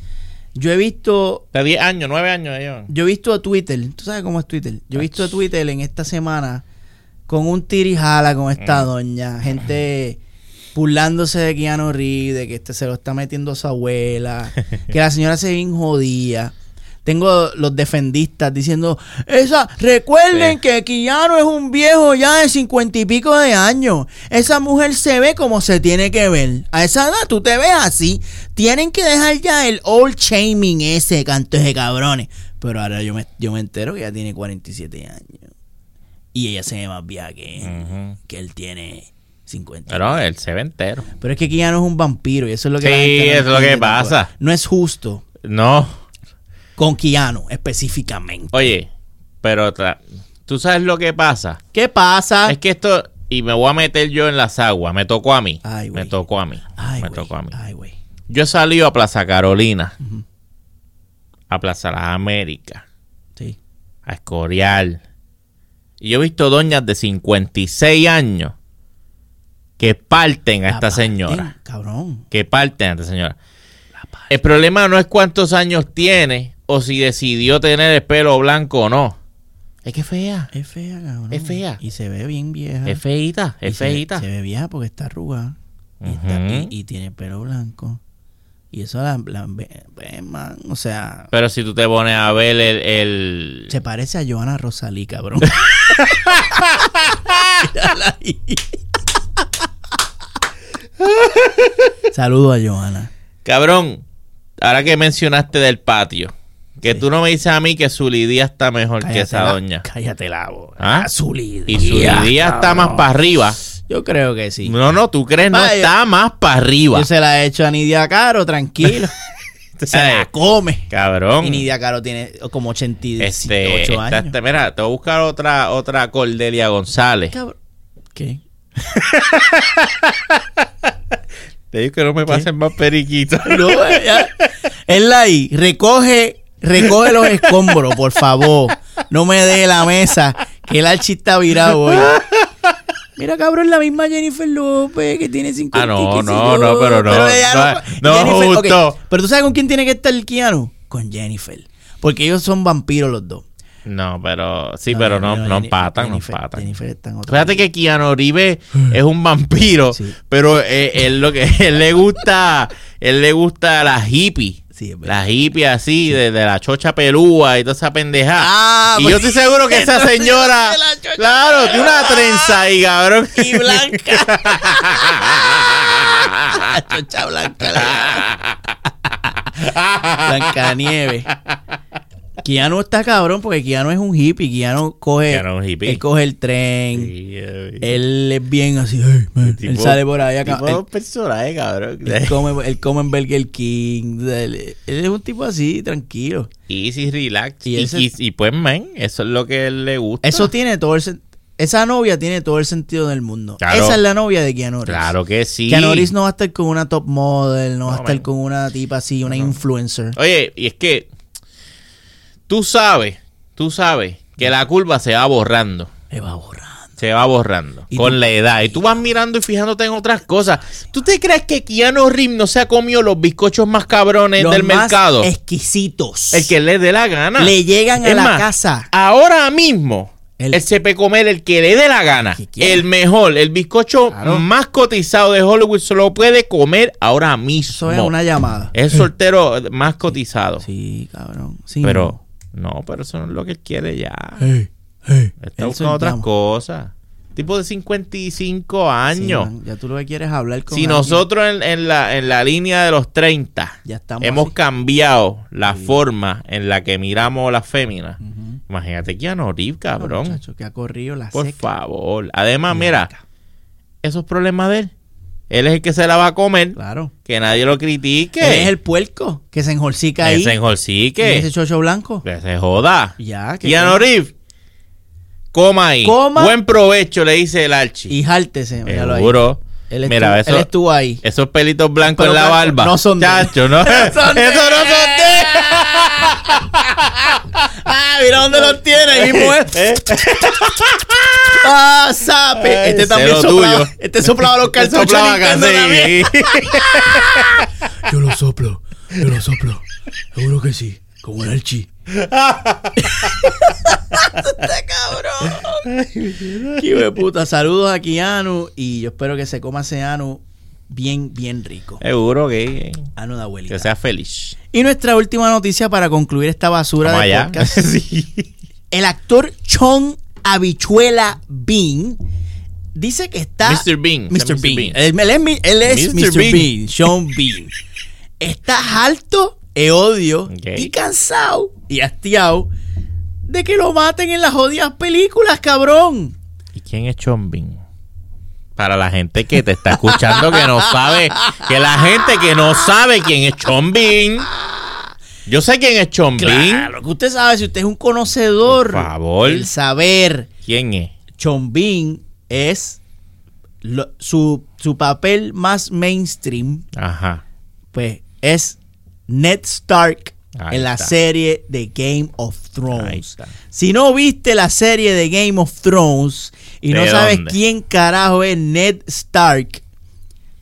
Speaker 1: Yo he visto
Speaker 2: De 10 años, 9 años ellos.
Speaker 1: Yo he visto a Twitter, tú sabes cómo es Twitter. Yo he visto a Twitter en esta semana con un tirijala con esta
Speaker 2: Mm.
Speaker 1: doña, gente burlándose de Keanu Reeves, de que este se lo está metiendo a su abuela, [LAUGHS] que la señora se bien jodida. Tengo los defendistas diciendo, esa, recuerden
Speaker 2: Sí.
Speaker 1: que Keanu es un viejo ya de cincuenta y pico de años. Esa mujer se ve como se tiene que ver. A esa edad tú te ves así. Tienen que dejar ya el old shaming ese, cantos de cabrones. Pero ahora yo me, yo me entero que ella tiene 47 años. Y ella se ve más vieja que él, que él tiene 50.
Speaker 2: Pero él se ve entero.
Speaker 1: Pero es que Keanu es un vampiro y eso es lo que
Speaker 2: Sí,
Speaker 1: la gente no
Speaker 2: eso es lo que
Speaker 1: tampoco.
Speaker 2: pasa.
Speaker 1: No es justo
Speaker 2: No.
Speaker 1: Con Keanu específicamente.
Speaker 2: Oye, pero tú sabes lo que pasa.
Speaker 1: ¿Qué pasa?
Speaker 2: Es que esto, y me voy a meter yo en las aguas, me tocó a mí.
Speaker 1: Ay,
Speaker 2: me tocó a mí.
Speaker 1: Ay,
Speaker 2: me tocó a mí.
Speaker 1: Ay.
Speaker 2: Yo he salido a Plaza Carolina, a Plaza Las Américas,
Speaker 1: Sí.
Speaker 2: a Escorial. Y yo he visto doñas de 56 años que parten a esta
Speaker 1: parten,
Speaker 2: señora.
Speaker 1: Cabrón.
Speaker 2: Que parten a esta señora. El problema no es cuántos años tiene o si decidió tener el pelo blanco o no. Es que es fea.
Speaker 1: Es fea, cabrón.
Speaker 2: Es fea.
Speaker 1: Y se ve bien vieja.
Speaker 2: Es feita, es feita.
Speaker 1: Se, ve vieja porque está arrugada. Y, y- y tiene pelo blanco. Y eso la, la ve- ve, man, o sea,
Speaker 2: Pero si tú te pones a ver el... el-
Speaker 1: se parece a Joana Rosalí, cabrón. Mírala [LAUGHS] ahí. Saludo a Joana.
Speaker 2: Cabrón, ahora que mencionaste del patio, que
Speaker 1: Sí.
Speaker 2: tú no me dices a mí que su Lidia está mejor que esa
Speaker 1: la-
Speaker 2: doña.
Speaker 1: Cállate la boca.
Speaker 2: ¿Ah?
Speaker 1: Zulidía,
Speaker 2: Y su Lidia está más para arriba.
Speaker 1: Yo creo que sí.
Speaker 2: No, no, tú crees, no
Speaker 1: Vaya.
Speaker 2: está más para arriba.
Speaker 1: Yo se la he hecho a Nidia Caro, tranquilo. [LAUGHS] [LAUGHS] se la come.
Speaker 2: Cabrón.
Speaker 1: Y Nidia Caro tiene como 88
Speaker 2: Este, esta-
Speaker 1: años.
Speaker 2: este, mira, te voy a buscar otra, otra Cordelia González.
Speaker 1: Cabrón. ¿Qué? [LAUGHS]
Speaker 2: Te digo que no me pasen más periquitos.
Speaker 1: No, ella- él ahí, recoge, recoge los escombros, por favor. No me dé la mesa, que el archi está virado hoy. Mira, cabrón, la misma Jennifer López que tiene 50
Speaker 2: Ah, no, no, no, pero no,
Speaker 1: ella
Speaker 2: no, no,
Speaker 1: Jennifer-
Speaker 2: justo.
Speaker 1: Pero tú sabes con quién tiene que estar el Keanu? Con Jennifer. Porque ellos son vampiros los dos.
Speaker 2: No, pero sí, pero no, no,
Speaker 1: Jennifer-
Speaker 2: empatan, no
Speaker 1: Jennifer-
Speaker 2: empatan.
Speaker 1: Jennifer está en otra
Speaker 2: Fíjate que Keanu Reeves es un vampiro,
Speaker 1: Sí.
Speaker 2: pero eh, él lo que [LAUGHS] él le gusta, él le gusta la hippie.
Speaker 1: Sí, es verdad.
Speaker 2: La hippie así, de, de la chocha pelúa y toda esa pendeja.
Speaker 1: Ah,
Speaker 2: y
Speaker 1: pues-
Speaker 2: yo estoy seguro que esa señora, claro, tiene una trenza ahí, cabrón.
Speaker 1: Y blanca. [LAUGHS] La chocha blanca. la- Blanca nieve. Keanu está cabrón porque Keanu es un hippie. Keanu coge,
Speaker 2: Keanu es un hippie.
Speaker 1: él coge el tren.
Speaker 2: Sí, eh,
Speaker 1: Él es bien así. "Hey, man". él sale por ahí. acá,
Speaker 2: tipo
Speaker 1: él,
Speaker 2: personaje, cabrón.
Speaker 1: él come, él come en Burger King. Él, él es un tipo así, tranquilo.
Speaker 2: Easy, relax.
Speaker 1: Y
Speaker 2: Y, y- y pues, man, eso es lo que él le gusta.
Speaker 1: Eso tiene todo el sen- Esa novia tiene todo el sentido del mundo.
Speaker 2: Claro.
Speaker 1: Esa es la novia de Keanu Reeves.
Speaker 2: Claro que sí.
Speaker 1: Keanu Reeves no va a estar con una top model, no va a estar
Speaker 2: man.
Speaker 1: con una tipa así, una influencer.
Speaker 2: Oye, y es que tú sabes, tú sabes que la curva se va borrando.
Speaker 1: Me va borrando.
Speaker 2: Se va borrando con
Speaker 1: tú-
Speaker 2: la edad. Y tú vas mirando y fijándote en otras cosas. ¿Tú te crees que Keanu Reeves no se ha comido los bizcochos más cabrones
Speaker 1: Los
Speaker 2: del
Speaker 1: más
Speaker 2: mercado?
Speaker 1: exquisitos.
Speaker 2: El que le dé la gana.
Speaker 1: le llegan a la
Speaker 2: más,
Speaker 1: casa.
Speaker 2: Ahora mismo,
Speaker 1: El-
Speaker 2: él se puede comer el que le dé la gana. El mejor, el bizcocho
Speaker 1: Claro.
Speaker 2: más cotizado de Hollywood se lo puede comer ahora mismo.
Speaker 1: Eso es una llamada.
Speaker 2: Es el soltero más cotizado.
Speaker 1: Sí, cabrón. Sí,
Speaker 2: Pero, no, pero eso no es lo que él quiere ya.
Speaker 1: Hey, hey.
Speaker 2: Está buscando otras cosas. Tipo de 55
Speaker 1: Sí,
Speaker 2: años.
Speaker 1: ya tú lo que quieres es hablar con
Speaker 2: si
Speaker 1: alguien.
Speaker 2: nosotros en, en la, en la línea de los 30
Speaker 1: Ya estamos
Speaker 2: hemos
Speaker 1: así.
Speaker 2: cambiado la
Speaker 1: Sí.
Speaker 2: forma en la que miramos a las féminas,
Speaker 1: Ujú.
Speaker 2: imagínate Keanu Reeves,
Speaker 1: No,
Speaker 2: cabrón.
Speaker 1: muchacho, que ha corrido la
Speaker 2: Por
Speaker 1: seca.
Speaker 2: favor. Además, mira, esos problemas de él. Él es el que se la va a comer.
Speaker 1: Claro.
Speaker 2: Que nadie lo critique.
Speaker 1: Él es el puerco que se enjolcica ahí.
Speaker 2: Ese
Speaker 1: en
Speaker 2: enjolcique.
Speaker 1: ese chocho blanco.
Speaker 2: Que se joda.
Speaker 1: Ya, que
Speaker 2: Keanu. Reeves, coma ahí.
Speaker 1: Coma.
Speaker 2: Buen provecho, le dice el Archie.
Speaker 1: Y ahí.
Speaker 2: Seguro.
Speaker 1: Él
Speaker 2: Mira,
Speaker 1: estuvo,
Speaker 2: eso-
Speaker 1: él estuvo ahí.
Speaker 2: Esos pelitos blancos
Speaker 1: Pero
Speaker 2: en la barba.
Speaker 1: no son de.
Speaker 2: Chacho, [LAUGHS] no.
Speaker 1: Son
Speaker 2: Eso no son de
Speaker 1: Ah, mira dónde los tiene. Ahí mismo es.
Speaker 2: ¿Eh?
Speaker 1: Ah, sape.
Speaker 2: Ay,
Speaker 1: Este también soplaba.
Speaker 2: tuyo.
Speaker 1: Este soplaba los.
Speaker 2: Soplaba
Speaker 1: también.
Speaker 2: sí.
Speaker 1: Yo lo soplo. Yo lo soplo. Seguro que sí. Como el chi. ¡Este cabrón! ¡Qué puta! Saludos a Kianu y yo espero que se coma ese Anu bien, bien rico.
Speaker 2: Seguro que,
Speaker 1: Anu de abuelita.
Speaker 2: que sea feliz.
Speaker 1: Y nuestra última noticia para concluir esta basura
Speaker 2: Vamos
Speaker 1: de
Speaker 2: allá.
Speaker 1: podcast. [LAUGHS]
Speaker 2: Sí.
Speaker 1: El actor Chong Habichuela Bean dice que está.
Speaker 2: Mr. Bean.
Speaker 1: Mr.
Speaker 2: Mr.
Speaker 1: Bean.
Speaker 2: Bean.
Speaker 1: Él, él es, él es
Speaker 2: Mr.
Speaker 1: Mr. Bean.
Speaker 2: Bean.
Speaker 1: Sean Bean. está alto de odio y cansado y hastiado de que lo maten en las jodidas películas, cabrón.
Speaker 2: ¿Y quién es Chombin? Para la gente que te está escuchando que no sabe, que la gente que no sabe quién es Chombin. Yo sé quién es Chombin.
Speaker 1: Claro, que usted sabe, si usted es un conocedor,
Speaker 2: Por favor.
Speaker 1: el saber.
Speaker 2: ¿Quién es?
Speaker 1: Chombin es lo- su, su papel más mainstream,
Speaker 2: Ajá.
Speaker 1: pues es Ned Stark
Speaker 2: Ahí
Speaker 1: en la
Speaker 2: está.
Speaker 1: serie de Game of Thrones. Si no viste la serie de Game of Thrones y no
Speaker 2: ¿De
Speaker 1: sabes
Speaker 2: dónde?
Speaker 1: quién carajo es Ned Stark,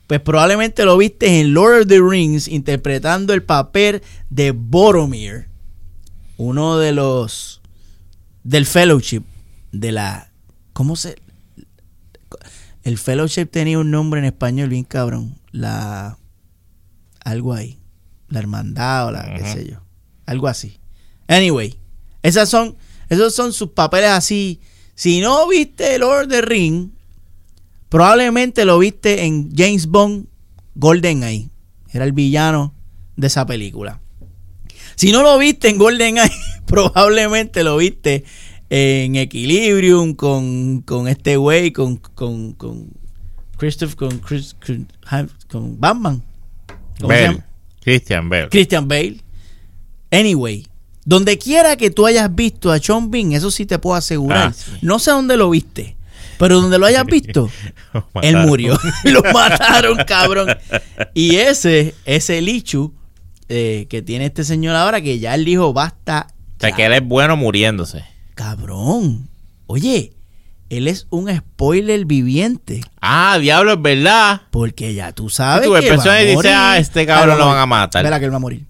Speaker 1: pues probablemente lo viste en Lord of the Rings interpretando el papel de Boromir, uno de los del Fellowship de la ¿cómo se el Fellowship tenía un nombre en español bien cabrón, la algo ahí, la hermandad o la qué sé yo, algo así. Anyway, esas son esos son sus papeles así. Si no viste Lord of the Ring, probablemente lo viste en James Bond GoldenEye. Era el villano de esa película. Si no lo viste en GoldenEye, [LAUGHS] probablemente lo viste en Equilibrium con, con este güey, con, con, con Christopher, con, Chris- con, Batman. ¿Cómo se
Speaker 2: Bell.
Speaker 1: llama?
Speaker 2: Christian Bell.
Speaker 1: Christian Bale. Anyway, donde quiera que tú hayas visto a Sean Bean, eso sí te puedo asegurar.
Speaker 2: Ah, sí.
Speaker 1: No sé dónde lo viste, pero donde lo hayas [LAUGHS] visto, [LAUGHS] él murió. [LAUGHS] lo mataron, cabrón. Y ese, ese Lichu eh, que tiene este señor ahora, que ya él dijo, basta.
Speaker 2: O sea
Speaker 1: ya".
Speaker 2: que él es bueno muriéndose.
Speaker 1: Cabrón. Oye, él es un spoiler viviente.
Speaker 2: Ah, diablo, es verdad.
Speaker 1: Porque ya tú sabes
Speaker 2: tú
Speaker 1: que
Speaker 2: y dices,
Speaker 1: morir.
Speaker 2: ah, este cabrón lo
Speaker 1: va
Speaker 2: van a matar.
Speaker 1: Espera que él va a morir.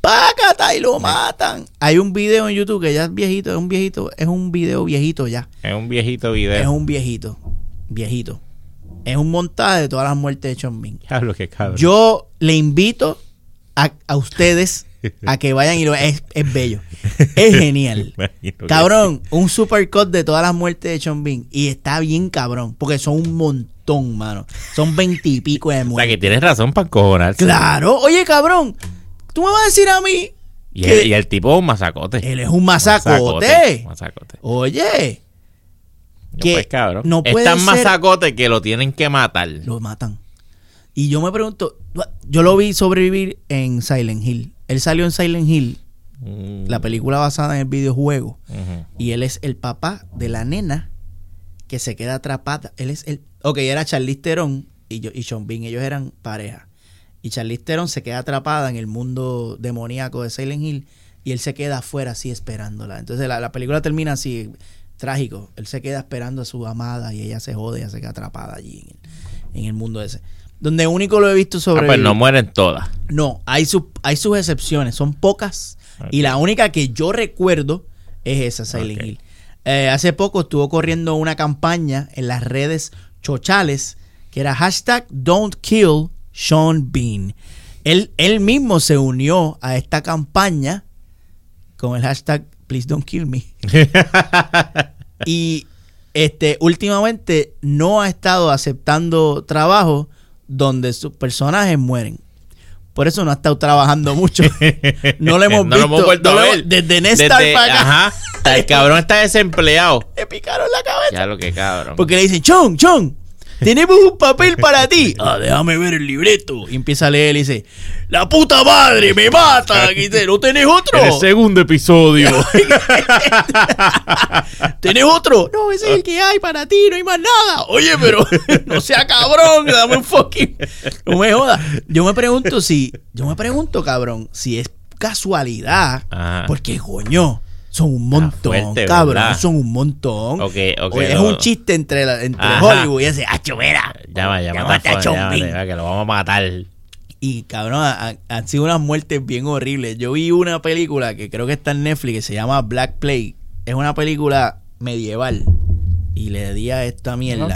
Speaker 1: Pácata y lo matan. Hay un video en YouTube que ya es viejito, es un viejito, es un video viejito ya.
Speaker 2: Es un viejito video.
Speaker 1: Es un viejito, viejito. Es un montaje de todas las muertes de Sean Bean.
Speaker 2: Diablo, qué cabrón.
Speaker 1: Yo le invito a, a ustedes a que vayan y lo es, es bello. [LAUGHS] Es genial. Cabrón, un supercut de todas las muertes de Sean Bean. Y está bien cabrón, porque son un montón, mano. Son veintipico de
Speaker 2: sí. [LAUGHS] O sea
Speaker 1: muertes.
Speaker 2: que tienes razón para encojonarse.
Speaker 1: Claro, oye cabrón, tú me vas a decir a mí
Speaker 2: Y
Speaker 1: que
Speaker 2: el, y el tipo es un mazacote.
Speaker 1: él es un masacote. Oye, que
Speaker 2: pues, cabrón.
Speaker 1: no
Speaker 2: es
Speaker 1: puede
Speaker 2: tan
Speaker 1: ser-
Speaker 2: mazacote que lo tienen que matar.
Speaker 1: lo matan. Y yo me pregunto, yo lo vi sobrevivir en Silent Hill. Él salió en Silent Hill,
Speaker 2: Mm,
Speaker 1: la película basada en el videojuego. Y él es el papá de la nena que se queda atrapada. Él es el. Ok, era Charlize Theron y, yo, y Sean Bean. Ellos eran pareja. Y Charlize Theron se queda atrapada en el mundo demoníaco de Silent Hill. Y él se queda afuera así esperándola. Entonces la, la película termina así, trágico. Él se queda esperando a su amada y ella se jode, ella se queda atrapada allí en el, en el mundo ese. Donde único lo he visto
Speaker 2: Ah,
Speaker 1: sobre.
Speaker 2: pues no mueren todas.
Speaker 1: No, hay, sus hay sus excepciones, son pocas. Y la única que yo recuerdo es esa, Silent. Hill. Eh, hace poco estuvo corriendo una campaña en las redes chochales que era hashtag Don't Kill Sean Bean. Él, él mismo se unió a esta campaña con el hashtag Please Don't Kill Me. [LAUGHS] Y este últimamente no ha estado aceptando trabajo donde sus personajes mueren. Por eso no ha estado trabajando mucho. [LAUGHS] No lo hemos
Speaker 2: No lo hemos
Speaker 1: visto.
Speaker 2: vuelto
Speaker 1: no
Speaker 2: a
Speaker 1: lo
Speaker 2: ver.
Speaker 1: hemos- desde
Speaker 2: Desde-
Speaker 1: para acá.
Speaker 2: Ajá. El cabrón está desempleado. [LAUGHS]
Speaker 1: Le picaron la cabeza.
Speaker 2: Ya lo que cabrón.
Speaker 1: Porque le dicen, Chon, Chon, tenemos un papel para ti. [LAUGHS] Ah, déjame ver el libreto. Y empieza a leer y dice, la puta madre me mata. Y dice, ¿no tenés otro?
Speaker 2: En el segundo episodio. [LAUGHS]
Speaker 1: ¿Tenés otro? No, ese es el que hay para ti, no hay más nada. Oye, pero [LAUGHS] no sea cabrón, dame un fucking. No me jodas. Yo me pregunto si, yo me pregunto, cabrón, si es casualidad,
Speaker 2: Ajá.
Speaker 1: porque coño. Son un montón,
Speaker 2: fuerte,
Speaker 1: cabrón.
Speaker 2: ¿verdad?
Speaker 1: Son un montón.
Speaker 2: Ok, ok,
Speaker 1: Oye, es un chiste entre, la- entre
Speaker 2: Ajá.
Speaker 1: Hollywood y ese, ah, chumera.
Speaker 2: Llama, llama,
Speaker 1: Llámate a Chon Bean".
Speaker 2: que lo vamos a matar.
Speaker 1: Y cabrón, ha- han sido unas muertes bien horribles. Yo vi una película que creo que está en Netflix que se llama Black Plague. Es una película medieval. Y le di a esta mierda.
Speaker 2: No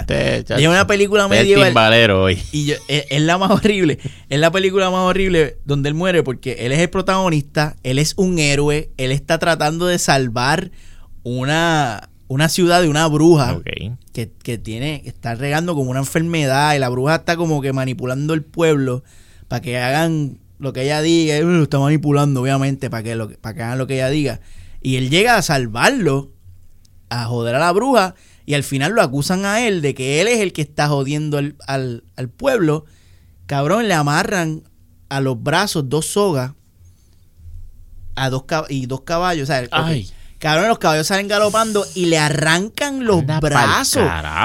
Speaker 1: es una película medieval.
Speaker 2: hoy.
Speaker 1: Y yo- es, es la más horrible. Es la película más horrible donde él muere porque él es el protagonista, él es un héroe, él está tratando de salvar una, una ciudad de una bruja
Speaker 2: Ok.
Speaker 1: que, que tiene, está regando como una enfermedad y la bruja está como que manipulando el pueblo para que hagan lo que ella diga. Él lo está manipulando, obviamente, para que, lo, para que hagan lo que ella diga. Y él llega a salvarlo, a joder a la bruja, y al final lo acusan a él de que él es el que está jodiendo al, al, al pueblo. Cabrón, le amarran a los brazos dos sogas a dos y dos caballos.
Speaker 2: Ay.
Speaker 1: Cabrón, los caballos salen galopando y le arrancan los
Speaker 2: Anda
Speaker 1: brazos.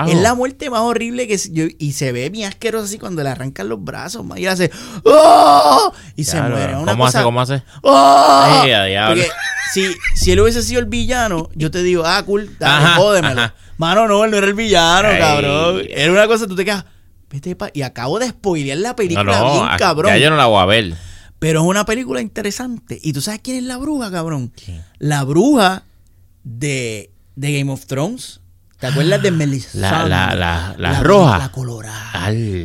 Speaker 1: Es la muerte más horrible que yo, y se ve bien asqueroso así cuando le arrancan los brazos. ma, Y hace ¡Oh! y se muere. Una
Speaker 2: ¿Cómo
Speaker 1: cosa-
Speaker 2: hace? ¿Cómo hace?
Speaker 1: ¡Oh!
Speaker 2: Ay, a diablo.
Speaker 1: Porque si, si él hubiese sido el villano, yo te digo, ah, cool, dale,
Speaker 2: Ajá,
Speaker 1: jódemelo.
Speaker 2: ajá.
Speaker 1: Mano, no, él no era el villano, cabrón. Era una cosa, tú te quedas, vete pa-". Y acabo de spoilear la
Speaker 2: No,
Speaker 1: película
Speaker 2: no,
Speaker 1: bien
Speaker 2: a-
Speaker 1: cabrón.
Speaker 2: ya yo no la voy a ver.
Speaker 1: Pero es una película interesante. ¿Y tú sabes quién es la bruja, cabrón? La bruja de, de Game of Thrones. ¿Te acuerdas de Melisandre?
Speaker 2: La- la- la- la roja.
Speaker 1: La colorada.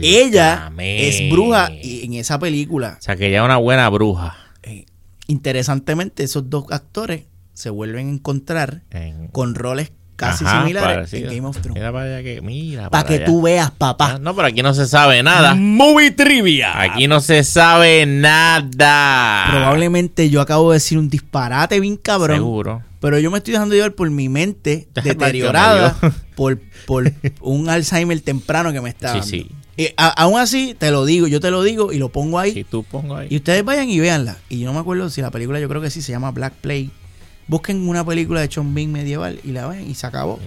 Speaker 1: Ella es bruja y- en esa película.
Speaker 2: O sea, que ella es una buena bruja.
Speaker 1: Eh, interesantemente, esos dos actores se vuelven a encontrar
Speaker 2: En-
Speaker 1: con roles casi
Speaker 2: Ajá,
Speaker 1: similares
Speaker 2: parecido.
Speaker 1: en Game of Thrones.
Speaker 2: Mira para allá que, mira
Speaker 1: Para que
Speaker 2: allá.
Speaker 1: tú veas,
Speaker 2: Ah,
Speaker 1: papá.
Speaker 2: No, pero aquí no se sabe nada.
Speaker 1: Movie Trivia.
Speaker 2: Aquí no se sabe nada.
Speaker 1: Probablemente yo acabo de decir un disparate bien cabrón.
Speaker 2: Seguro.
Speaker 1: Pero yo me estoy dejando llevar por mi mente [LAUGHS] deteriorada por, por [LAUGHS] un Alzheimer temprano que me está
Speaker 2: Sí,
Speaker 1: dando.
Speaker 2: sí.
Speaker 1: Y a- aún así, te lo digo, yo te lo digo y lo pongo ahí.
Speaker 2: Si tú pongo ahí.
Speaker 1: Y ustedes vayan y véanla. Y yo no me acuerdo si la película, yo creo que sí, se llama Black Play. Busquen una película de Bean medieval y la ven y se acabó.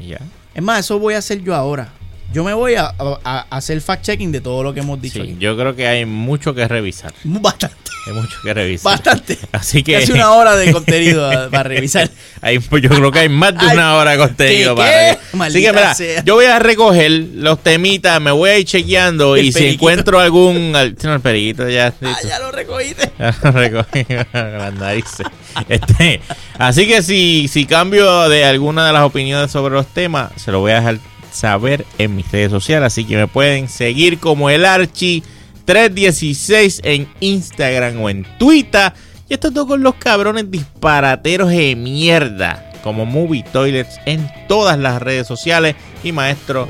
Speaker 1: Es más, eso voy a hacer yo ahora. Yo me voy a, a- a hacer fact-checking de todo lo que hemos dicho
Speaker 2: Sí,
Speaker 1: aquí.
Speaker 2: yo creo que hay mucho que revisar. [LAUGHS]
Speaker 1: Bastante,
Speaker 2: Hay mucho que revisar.
Speaker 1: bastante. [LAUGHS]
Speaker 2: Así que
Speaker 1: Casi una hora de [LAUGHS] contenido a- para revisar.
Speaker 2: hay, pues, yo creo que hay más de una hora de contenido
Speaker 1: ¿qué,
Speaker 2: para
Speaker 1: qué?
Speaker 2: Así que mira,
Speaker 1: sea.
Speaker 2: yo voy a recoger los temitas, me voy a ir chequeando
Speaker 1: El
Speaker 2: y si encuentro algún al- no, el periquito ya,
Speaker 1: Ah, ya lo recogiste.
Speaker 2: ya lo recogí las narices. Este, así que si, si cambio de alguna de las opiniones sobre los temas, se lo voy a dejar saber en mis redes sociales. Así que me pueden seguir como el Archi 316 en Instagram o en Twitter. Y esto todo con los cabrones disparateros de mierda. Como Movie Toilets en todas las redes sociales. Y maestro,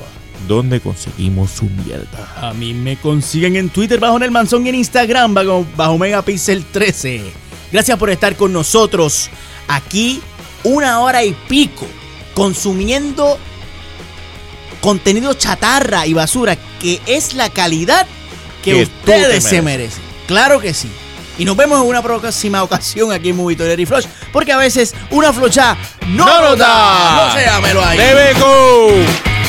Speaker 2: ¿dónde conseguimos su mierda?
Speaker 1: A mí me consiguen en Twitter bajo el Manzón y en Instagram bajo, bajo Megapixel 13. Gracias por estar con nosotros aquí una hora y pico consumiendo contenido chatarra y basura que es la calidad que, ustedes se merecen. Claro que sí. Y nos vemos en una próxima ocasión aquí en Movie Toilet y Flush, porque a veces una flocha no,
Speaker 2: ¡No nos
Speaker 1: da.
Speaker 2: da!
Speaker 1: No sé, dámelo ahí.
Speaker 2: ¡Debe go!